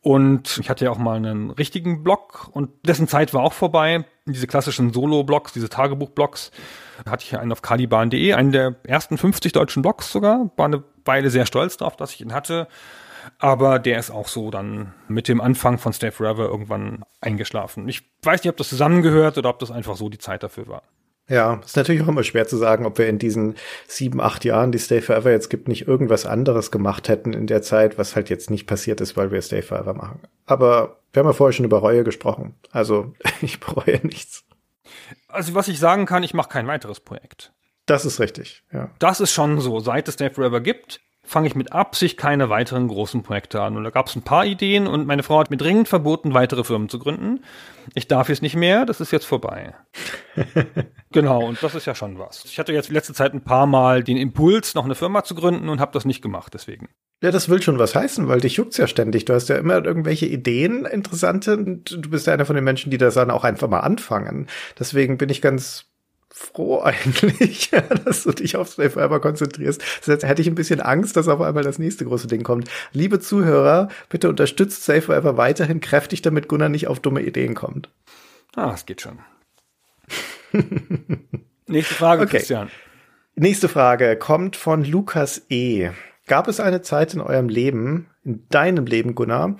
Und ich hatte ja auch mal einen richtigen Blog und dessen Zeit war auch vorbei. Diese klassischen Solo-Blogs, diese Tagebuch-Blogs, hatte ich ja einen auf caliban.de, einen der ersten 50 deutschen Blogs sogar. War eine Weile sehr stolz darauf, dass ich ihn hatte. Aber der ist auch so dann mit dem Anfang von Stay Forever irgendwann eingeschlafen. Ich weiß nicht, ob das zusammengehört oder ob das einfach so die Zeit dafür war. Ja, ist natürlich auch immer schwer zu sagen, ob wir in diesen sieben, acht Jahren, die Stay Forever jetzt gibt, nicht irgendwas anderes gemacht hätten in der Zeit, was halt jetzt nicht passiert ist, weil wir Stay Forever machen. Aber wir haben ja vorher schon über Reue gesprochen. Also ich bereue nichts. Also was ich sagen kann, ich mache kein weiteres Projekt. Das ist richtig, ja. Das ist schon so. Seit es Stay Forever gibt, fange ich mit Absicht keine weiteren großen Projekte an. Und da gab es ein paar Ideen und meine Frau hat mir dringend verboten, weitere Firmen zu gründen. Ich darf jetzt nicht mehr, das ist jetzt vorbei. genau, und das ist ja schon was. Ich hatte jetzt letzte Zeit ein paar Mal den Impuls, noch eine Firma zu gründen und habe das nicht gemacht, deswegen. Ja, das will schon was heißen, weil dich juckt's ja ständig. Du hast ja immer irgendwelche Ideen, interessante, und du bist ja einer von den Menschen, die das dann auch einfach mal anfangen. Deswegen bin ich ganz froh eigentlich, dass du dich auf Stay Forever konzentrierst. Das hätte ich ein bisschen Angst, dass auf einmal das nächste große Ding kommt. Liebe Zuhörer, bitte unterstützt Stay Forever weiterhin kräftig, damit Gunnar nicht auf dumme Ideen kommt. Ah, es geht schon. Nächste Frage, okay. Christian. Nächste Frage kommt von Lukas E. Gab es eine Zeit in eurem Leben, in deinem Leben, Gunnar,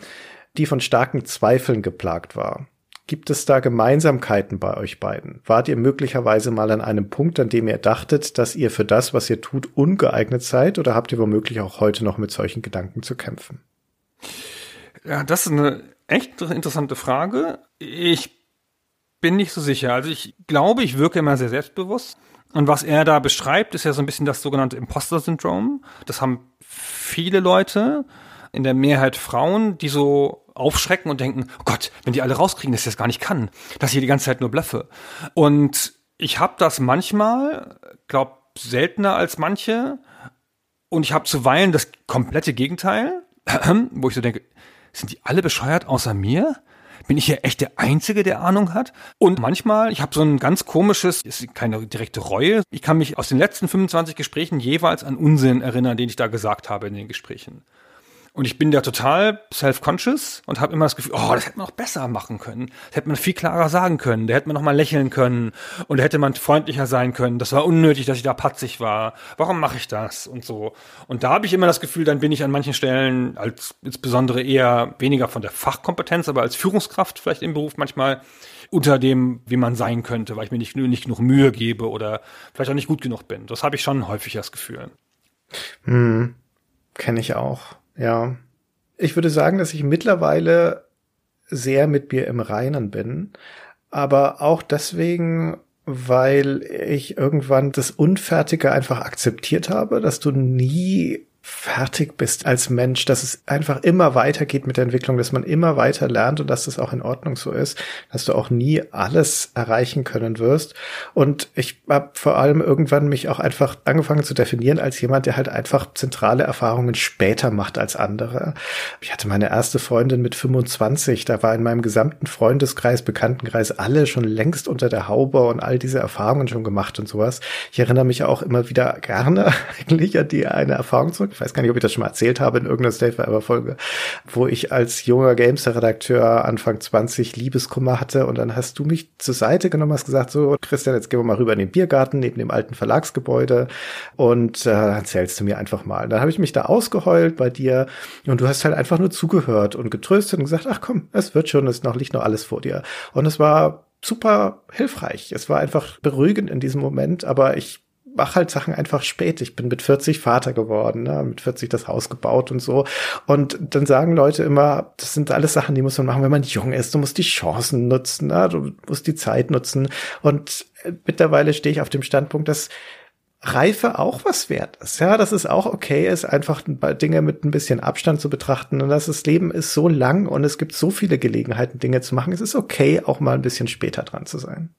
die von starken Zweifeln geplagt war? Gibt es da Gemeinsamkeiten bei euch beiden? Wart ihr möglicherweise mal an einem Punkt, an dem ihr dachtet, dass ihr für das, was ihr tut, ungeeignet seid? Oder habt ihr womöglich auch heute noch mit solchen Gedanken zu kämpfen? Ja, das ist eine echt interessante Frage. Ich bin nicht so sicher. Also ich glaube, ich wirke immer sehr selbstbewusst. Und was er da beschreibt, ist ja so ein bisschen das sogenannte Imposter-Syndrom. Das haben viele Leute, in der Mehrheit Frauen, die so aufschrecken und denken, oh Gott, wenn die alle rauskriegen, dass ich das gar nicht kann, dass ich die ganze Zeit nur blöffe. Und ich habe das manchmal, glaub seltener als manche, und ich habe zuweilen das komplette Gegenteil, wo ich so denke, sind die alle bescheuert außer mir? Bin ich hier echt der Einzige, der Ahnung hat? Und manchmal, ich habe so ein ganz komisches, ist keine direkte Reue. Ich kann mich aus den letzten 25 Gesprächen jeweils an Unsinn erinnern, den ich da gesagt habe in den Gesprächen. Und ich bin da total self-conscious und habe immer das Gefühl, oh, das hätte man noch besser machen können. Das hätte man viel klarer sagen können. Da hätte man noch mal lächeln können. Und da hätte man freundlicher sein können. Das war unnötig, dass ich da patzig war. Warum mache ich das? Und so. Und da habe ich immer das Gefühl, dann bin ich an manchen Stellen als insbesondere eher weniger von der Fachkompetenz, aber als Führungskraft vielleicht im Beruf manchmal unter dem, wie man sein könnte, weil ich mir nicht, nicht genug Mühe gebe oder vielleicht auch nicht gut genug bin. Das habe ich schon häufig das Gefühl. Hm, kenne ich auch. Ja. Ich würde sagen, dass ich mittlerweile sehr mit mir im Reinen bin. Aber auch deswegen, weil ich irgendwann das Unfertige einfach akzeptiert habe, dass du nie fertig bist als Mensch, dass es einfach immer weitergeht mit der Entwicklung, dass man immer weiter lernt und dass das auch in Ordnung so ist, dass du auch nie alles erreichen können wirst. Und ich habe vor allem irgendwann mich auch einfach angefangen zu definieren als jemand, der halt einfach zentrale Erfahrungen später macht als andere. Ich hatte meine erste Freundin mit 25, da war in meinem gesamten Freundeskreis, Bekanntenkreis alle schon längst unter der Haube und all diese Erfahrungen schon gemacht und sowas. Ich erinnere mich auch immer wieder gerne eigentlich an die eine Erfahrung zurück ich weiß gar nicht, ob ich das schon mal erzählt habe in irgendeiner State Forever Folge, wo ich als junger Gamester-Redakteur Anfang 20 Liebeskummer hatte und dann hast du mich zur Seite genommen, hast gesagt, so Christian, jetzt gehen wir mal rüber in den Biergarten neben dem alten Verlagsgebäude und äh, erzählst du mir einfach mal. Dann habe ich mich da ausgeheult bei dir und du hast halt einfach nur zugehört und getröstet und gesagt, ach komm, es wird schon, es noch liegt noch alles vor dir. Und es war super hilfreich. Es war einfach beruhigend in diesem Moment, aber ich mach halt Sachen einfach spät. Ich bin mit 40 Vater geworden, ne? mit 40 das Haus gebaut und so. Und dann sagen Leute immer, das sind alles Sachen, die muss man machen, wenn man jung ist. Du musst die Chancen nutzen, ne? du musst die Zeit nutzen. Und äh, mittlerweile stehe ich auf dem Standpunkt, dass Reife auch was wert ist. Ja, dass es auch okay ist, einfach Dinge mit ein bisschen Abstand zu betrachten und dass das Leben ist so lang und es gibt so viele Gelegenheiten, Dinge zu machen. Es ist okay, auch mal ein bisschen später dran zu sein.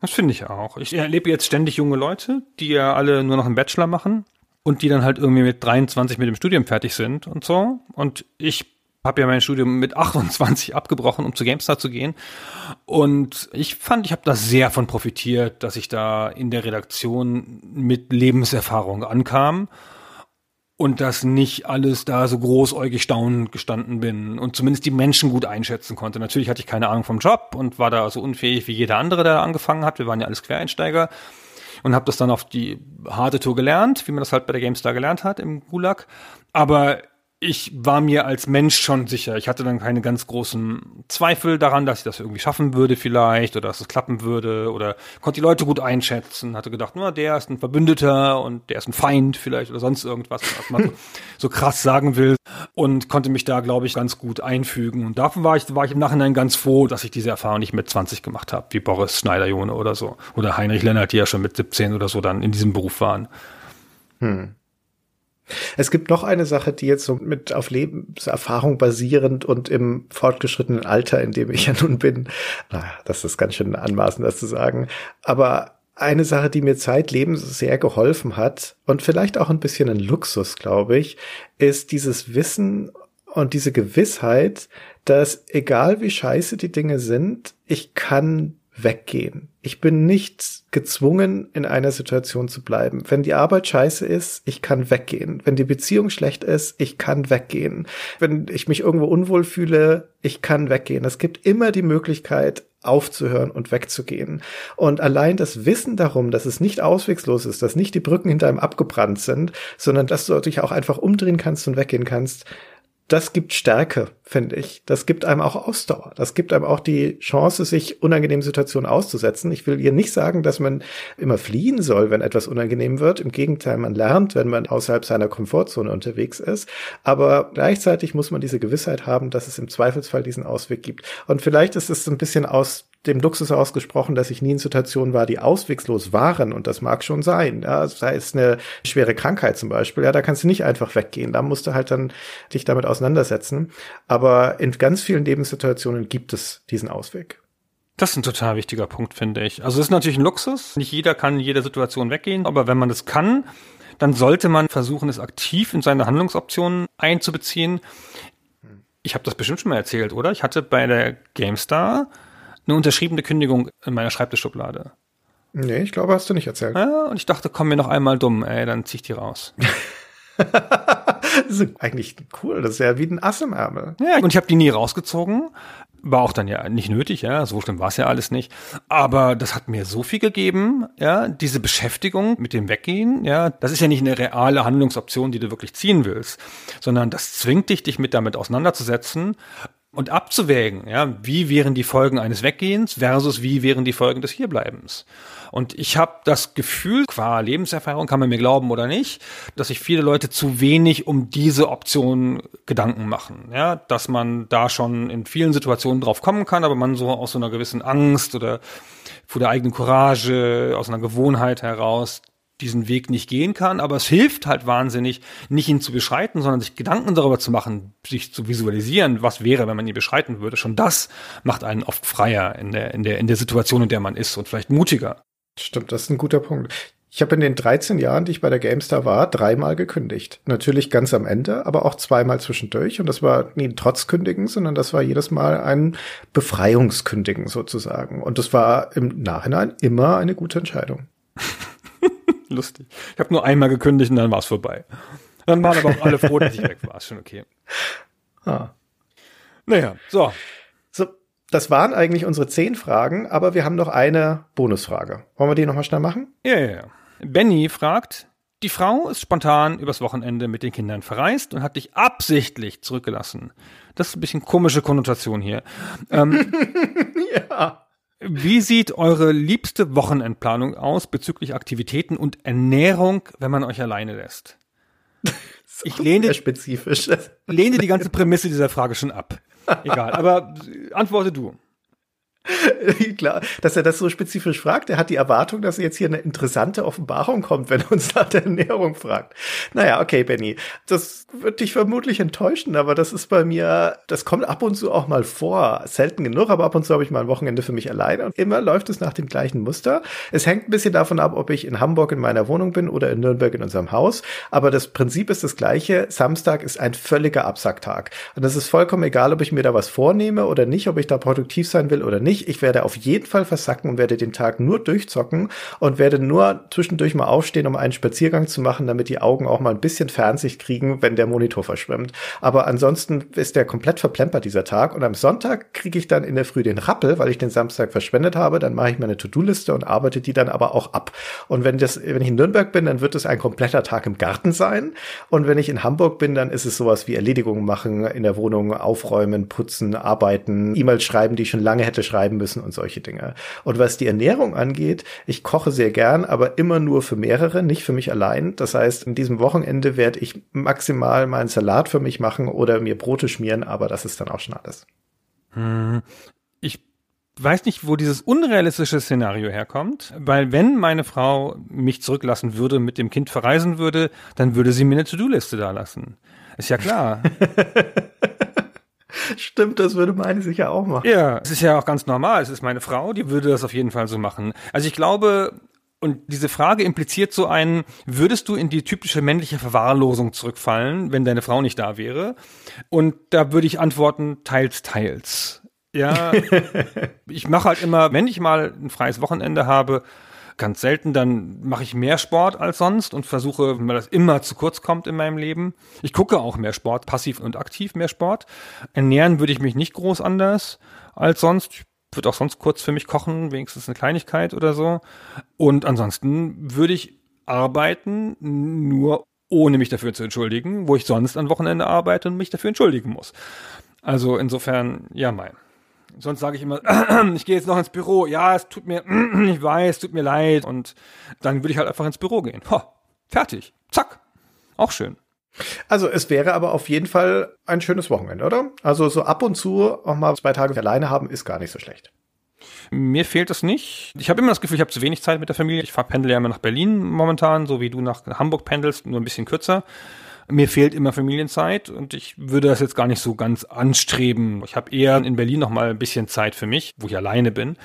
Das finde ich auch. Ich erlebe jetzt ständig junge Leute, die ja alle nur noch einen Bachelor machen und die dann halt irgendwie mit 23 mit dem Studium fertig sind und so. Und ich habe ja mein Studium mit 28 abgebrochen, um zu GameStar zu gehen. Und ich fand, ich habe da sehr von profitiert, dass ich da in der Redaktion mit Lebenserfahrung ankam und dass nicht alles da so großäugig staunend gestanden bin und zumindest die Menschen gut einschätzen konnte. Natürlich hatte ich keine Ahnung vom Job und war da so unfähig wie jeder andere, der angefangen hat. Wir waren ja alles Quereinsteiger und habe das dann auf die harte Tour gelernt, wie man das halt bei der GameStar gelernt hat im Gulag. Aber ich war mir als Mensch schon sicher. Ich hatte dann keine ganz großen Zweifel daran, dass ich das irgendwie schaffen würde vielleicht oder dass es klappen würde oder konnte die Leute gut einschätzen. Hatte gedacht, na, der ist ein Verbündeter und der ist ein Feind vielleicht oder sonst irgendwas, was man so, so krass sagen will und konnte mich da, glaube ich, ganz gut einfügen. Und davon war ich, war ich im Nachhinein ganz froh, dass ich diese Erfahrung nicht mit 20 gemacht habe, wie Boris Schneider-Jone oder so oder Heinrich Lennart, die ja schon mit 17 oder so dann in diesem Beruf waren. Hm. Es gibt noch eine Sache, die jetzt so mit auf Lebenserfahrung basierend und im fortgeschrittenen Alter, in dem ich ja nun bin, na, das ist ganz schön anmaßend, das zu sagen, aber eine Sache, die mir zeitlebens sehr geholfen hat und vielleicht auch ein bisschen ein Luxus, glaube ich, ist dieses Wissen und diese Gewissheit, dass egal wie scheiße die Dinge sind, ich kann weggehen. Ich bin nicht gezwungen, in einer Situation zu bleiben. Wenn die Arbeit scheiße ist, ich kann weggehen. Wenn die Beziehung schlecht ist, ich kann weggehen. Wenn ich mich irgendwo unwohl fühle, ich kann weggehen. Es gibt immer die Möglichkeit, aufzuhören und wegzugehen. Und allein das Wissen darum, dass es nicht auswegslos ist, dass nicht die Brücken hinter einem abgebrannt sind, sondern dass du dich auch einfach umdrehen kannst und weggehen kannst, das gibt Stärke, finde ich. Das gibt einem auch Ausdauer. Das gibt einem auch die Chance, sich unangenehmen Situationen auszusetzen. Ich will hier nicht sagen, dass man immer fliehen soll, wenn etwas unangenehm wird. Im Gegenteil, man lernt, wenn man außerhalb seiner Komfortzone unterwegs ist. Aber gleichzeitig muss man diese Gewissheit haben, dass es im Zweifelsfall diesen Ausweg gibt. Und vielleicht ist es ein bisschen aus dem Luxus ausgesprochen, dass ich nie in Situationen war, die auswegslos waren. Und das mag schon sein. Ja, sei es eine schwere Krankheit zum Beispiel. Ja, da kannst du nicht einfach weggehen. Da musst du halt dann dich damit auseinandersetzen. Aber in ganz vielen Lebenssituationen gibt es diesen Ausweg. Das ist ein total wichtiger Punkt, finde ich. Also es ist natürlich ein Luxus. Nicht jeder kann in jeder Situation weggehen. Aber wenn man das kann, dann sollte man versuchen, es aktiv in seine Handlungsoptionen einzubeziehen. Ich habe das bestimmt schon mal erzählt, oder? Ich hatte bei der GameStar eine unterschriebene Kündigung in meiner Schreibtischschublade. Nee, ich glaube, hast du nicht erzählt. Ja, und ich dachte, komm mir noch einmal dumm, ey, dann zieh ich die raus. das ist eigentlich cool, das ist ja wie ein Ass im Ärmel. Ja, und ich habe die nie rausgezogen. War auch dann ja nicht nötig, ja, so schlimm war es ja alles nicht. Aber das hat mir so viel gegeben, ja, diese Beschäftigung mit dem Weggehen, ja, das ist ja nicht eine reale Handlungsoption, die du wirklich ziehen willst, sondern das zwingt dich, dich mit damit auseinanderzusetzen und abzuwägen, ja, wie wären die Folgen eines Weggehens versus wie wären die Folgen des Hierbleibens. Und ich habe das Gefühl, qua Lebenserfahrung, kann man mir glauben oder nicht, dass sich viele Leute zu wenig um diese Option Gedanken machen. Ja, dass man da schon in vielen Situationen drauf kommen kann, aber man so aus so einer gewissen Angst oder vor der eigenen Courage, aus einer Gewohnheit heraus diesen Weg nicht gehen kann, aber es hilft halt wahnsinnig, nicht ihn zu beschreiten, sondern sich Gedanken darüber zu machen, sich zu visualisieren, was wäre, wenn man ihn beschreiten würde. Schon das macht einen oft freier in der, in der, in der Situation, in der man ist und vielleicht mutiger. Stimmt, das ist ein guter Punkt. Ich habe in den 13 Jahren, die ich bei der GameStar war, dreimal gekündigt. Natürlich ganz am Ende, aber auch zweimal zwischendurch. Und das war nie ein Trotzkündigen, sondern das war jedes Mal ein Befreiungskündigen sozusagen. Und das war im Nachhinein immer eine gute Entscheidung. Lustig. Ich habe nur einmal gekündigt und dann war es vorbei. Dann waren aber auch alle froh, dass ich weg war. Ist schon okay. Ah. Naja, so. So, das waren eigentlich unsere zehn Fragen, aber wir haben noch eine Bonusfrage. Wollen wir die nochmal schnell machen? Ja, ja, ja. Benny fragt, die Frau ist spontan übers Wochenende mit den Kindern verreist und hat dich absichtlich zurückgelassen. Das ist ein bisschen komische Konnotation hier. Ähm, ja. Wie sieht eure liebste Wochenendplanung aus bezüglich Aktivitäten und Ernährung, wenn man euch alleine lässt? Ich lehne, spezifisch. lehne die ganze Prämisse dieser Frage schon ab. Egal, aber antworte du. Klar, dass er das so spezifisch fragt. Er hat die Erwartung, dass jetzt hier eine interessante Offenbarung kommt, wenn er uns nach der Ernährung fragt. Naja, okay, Benny. Das wird dich vermutlich enttäuschen, aber das ist bei mir, das kommt ab und zu auch mal vor. Selten genug, aber ab und zu habe ich mal ein Wochenende für mich alleine und immer läuft es nach dem gleichen Muster. Es hängt ein bisschen davon ab, ob ich in Hamburg in meiner Wohnung bin oder in Nürnberg in unserem Haus. Aber das Prinzip ist das gleiche. Samstag ist ein völliger Absacktag. Und es ist vollkommen egal, ob ich mir da was vornehme oder nicht, ob ich da produktiv sein will oder nicht nicht. Ich werde auf jeden Fall versacken und werde den Tag nur durchzocken und werde nur zwischendurch mal aufstehen, um einen Spaziergang zu machen, damit die Augen auch mal ein bisschen Fernsicht kriegen, wenn der Monitor verschwimmt. Aber ansonsten ist der komplett verplempert, dieser Tag. Und am Sonntag kriege ich dann in der Früh den Rappel, weil ich den Samstag verschwendet habe. Dann mache ich meine To-Do-Liste und arbeite die dann aber auch ab. Und wenn das, wenn ich in Nürnberg bin, dann wird es ein kompletter Tag im Garten sein. Und wenn ich in Hamburg bin, dann ist es sowas wie Erledigungen machen in der Wohnung, aufräumen, putzen, arbeiten, E-Mails schreiben, die ich schon lange hätte schreiben bleiben müssen und solche Dinge. Und was die Ernährung angeht, ich koche sehr gern, aber immer nur für mehrere, nicht für mich allein. Das heißt, in diesem Wochenende werde ich maximal mal einen Salat für mich machen oder mir Brote schmieren, aber das ist dann auch schon alles. Hm. Ich weiß nicht, wo dieses unrealistische Szenario herkommt, weil wenn meine Frau mich zurücklassen würde, mit dem Kind verreisen würde, dann würde sie mir eine To-Do-Liste da lassen. Ist ja klar. Stimmt, das würde meine sicher auch machen. Ja, es ist ja auch ganz normal. Es ist meine Frau, die würde das auf jeden Fall so machen. Also ich glaube, und diese Frage impliziert so einen, würdest du in die typische männliche Verwahrlosung zurückfallen, wenn deine Frau nicht da wäre? Und da würde ich antworten, teils, teils. Ja, ich mache halt immer, wenn ich mal ein freies Wochenende habe, ganz selten, dann mache ich mehr Sport als sonst und versuche, weil das immer zu kurz kommt in meinem Leben. Ich gucke auch mehr Sport, passiv und aktiv mehr Sport. Ernähren würde ich mich nicht groß anders als sonst. Ich würde auch sonst kurz für mich kochen, wenigstens eine Kleinigkeit oder so. Und ansonsten würde ich arbeiten, nur ohne mich dafür zu entschuldigen, wo ich sonst am Wochenende arbeite und mich dafür entschuldigen muss. Also insofern, ja, mein. Sonst sage ich immer, ich gehe jetzt noch ins Büro. Ja, es tut mir, ich weiß, tut mir leid. Und dann würde ich halt einfach ins Büro gehen. Ho, fertig. Zack. Auch schön. Also es wäre aber auf jeden Fall ein schönes Wochenende, oder? Also so ab und zu auch mal zwei Tage alleine haben, ist gar nicht so schlecht. Mir fehlt es nicht. Ich habe immer das Gefühl, ich habe zu wenig Zeit mit der Familie. Ich pendel ja immer nach Berlin momentan, so wie du nach Hamburg pendelst, nur ein bisschen kürzer mir fehlt immer Familienzeit und ich würde das jetzt gar nicht so ganz anstreben. Ich habe eher in Berlin noch mal ein bisschen Zeit für mich, wo ich alleine bin.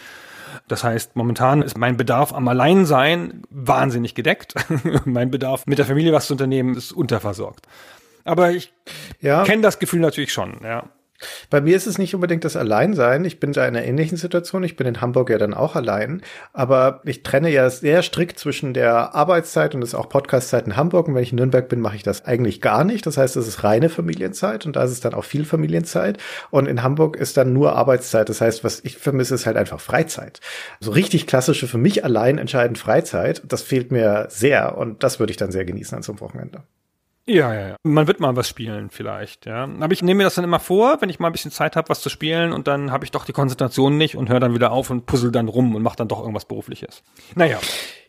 Das heißt, momentan ist mein Bedarf am Alleinsein wahnsinnig gedeckt. mein Bedarf mit der Familie was zu unternehmen ist unterversorgt. Aber ich ja. kenne das Gefühl natürlich schon, ja. Bei mir ist es nicht unbedingt das Alleinsein. Ich bin da in einer ähnlichen Situation. Ich bin in Hamburg ja dann auch allein. Aber ich trenne ja sehr strikt zwischen der Arbeitszeit und das auch Podcastzeit in Hamburg. Und wenn ich in Nürnberg bin, mache ich das eigentlich gar nicht. Das heißt, es ist reine Familienzeit und da ist es dann auch viel Familienzeit. Und in Hamburg ist dann nur Arbeitszeit. Das heißt, was ich vermisse, ist halt einfach Freizeit. So richtig klassische für mich allein entscheidend Freizeit. Das fehlt mir sehr und das würde ich dann sehr genießen an so einem Wochenende. Ja, ja, ja. Man wird mal was spielen vielleicht, ja. Aber ich nehme mir das dann immer vor, wenn ich mal ein bisschen Zeit habe, was zu spielen und dann habe ich doch die Konzentration nicht und höre dann wieder auf und puzzle dann rum und mache dann doch irgendwas Berufliches. Naja.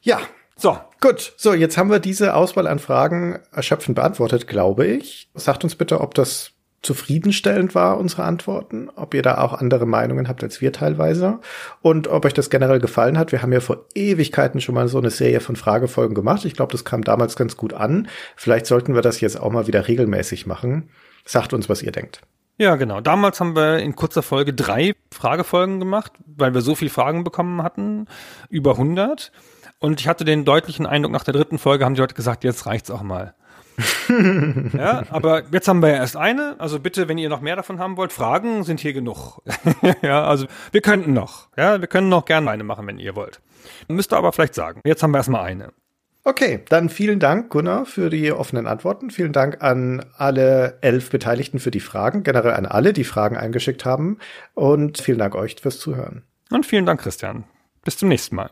Ja. So. Gut. So, jetzt haben wir diese Auswahl an Fragen erschöpfend beantwortet, glaube ich. Sagt uns bitte, ob das zufriedenstellend war, unsere Antworten, ob ihr da auch andere Meinungen habt als wir teilweise und ob euch das generell gefallen hat. Wir haben ja vor Ewigkeiten schon mal so eine Serie von Fragefolgen gemacht. Ich glaube, das kam damals ganz gut an. Vielleicht sollten wir das jetzt auch mal wieder regelmäßig machen. Sagt uns, was ihr denkt. Ja, genau. Damals haben wir in kurzer Folge drei Fragefolgen gemacht, weil wir so viele Fragen bekommen hatten, über 100. Und ich hatte den deutlichen Eindruck, nach der dritten Folge haben die Leute gesagt, jetzt reicht's auch mal. Ja, aber jetzt haben wir ja erst eine. Also bitte, wenn ihr noch mehr davon haben wollt, Fragen sind hier genug. ja, also wir könnten noch. Ja, wir können noch gerne eine machen, wenn ihr wollt. Müsst ihr aber vielleicht sagen. Jetzt haben wir erstmal eine. Okay, dann vielen Dank, Gunnar, für die offenen Antworten. Vielen Dank an alle elf Beteiligten für die Fragen, generell an alle, die Fragen eingeschickt haben. Und vielen Dank euch fürs Zuhören. Und vielen Dank, Christian. Bis zum nächsten Mal.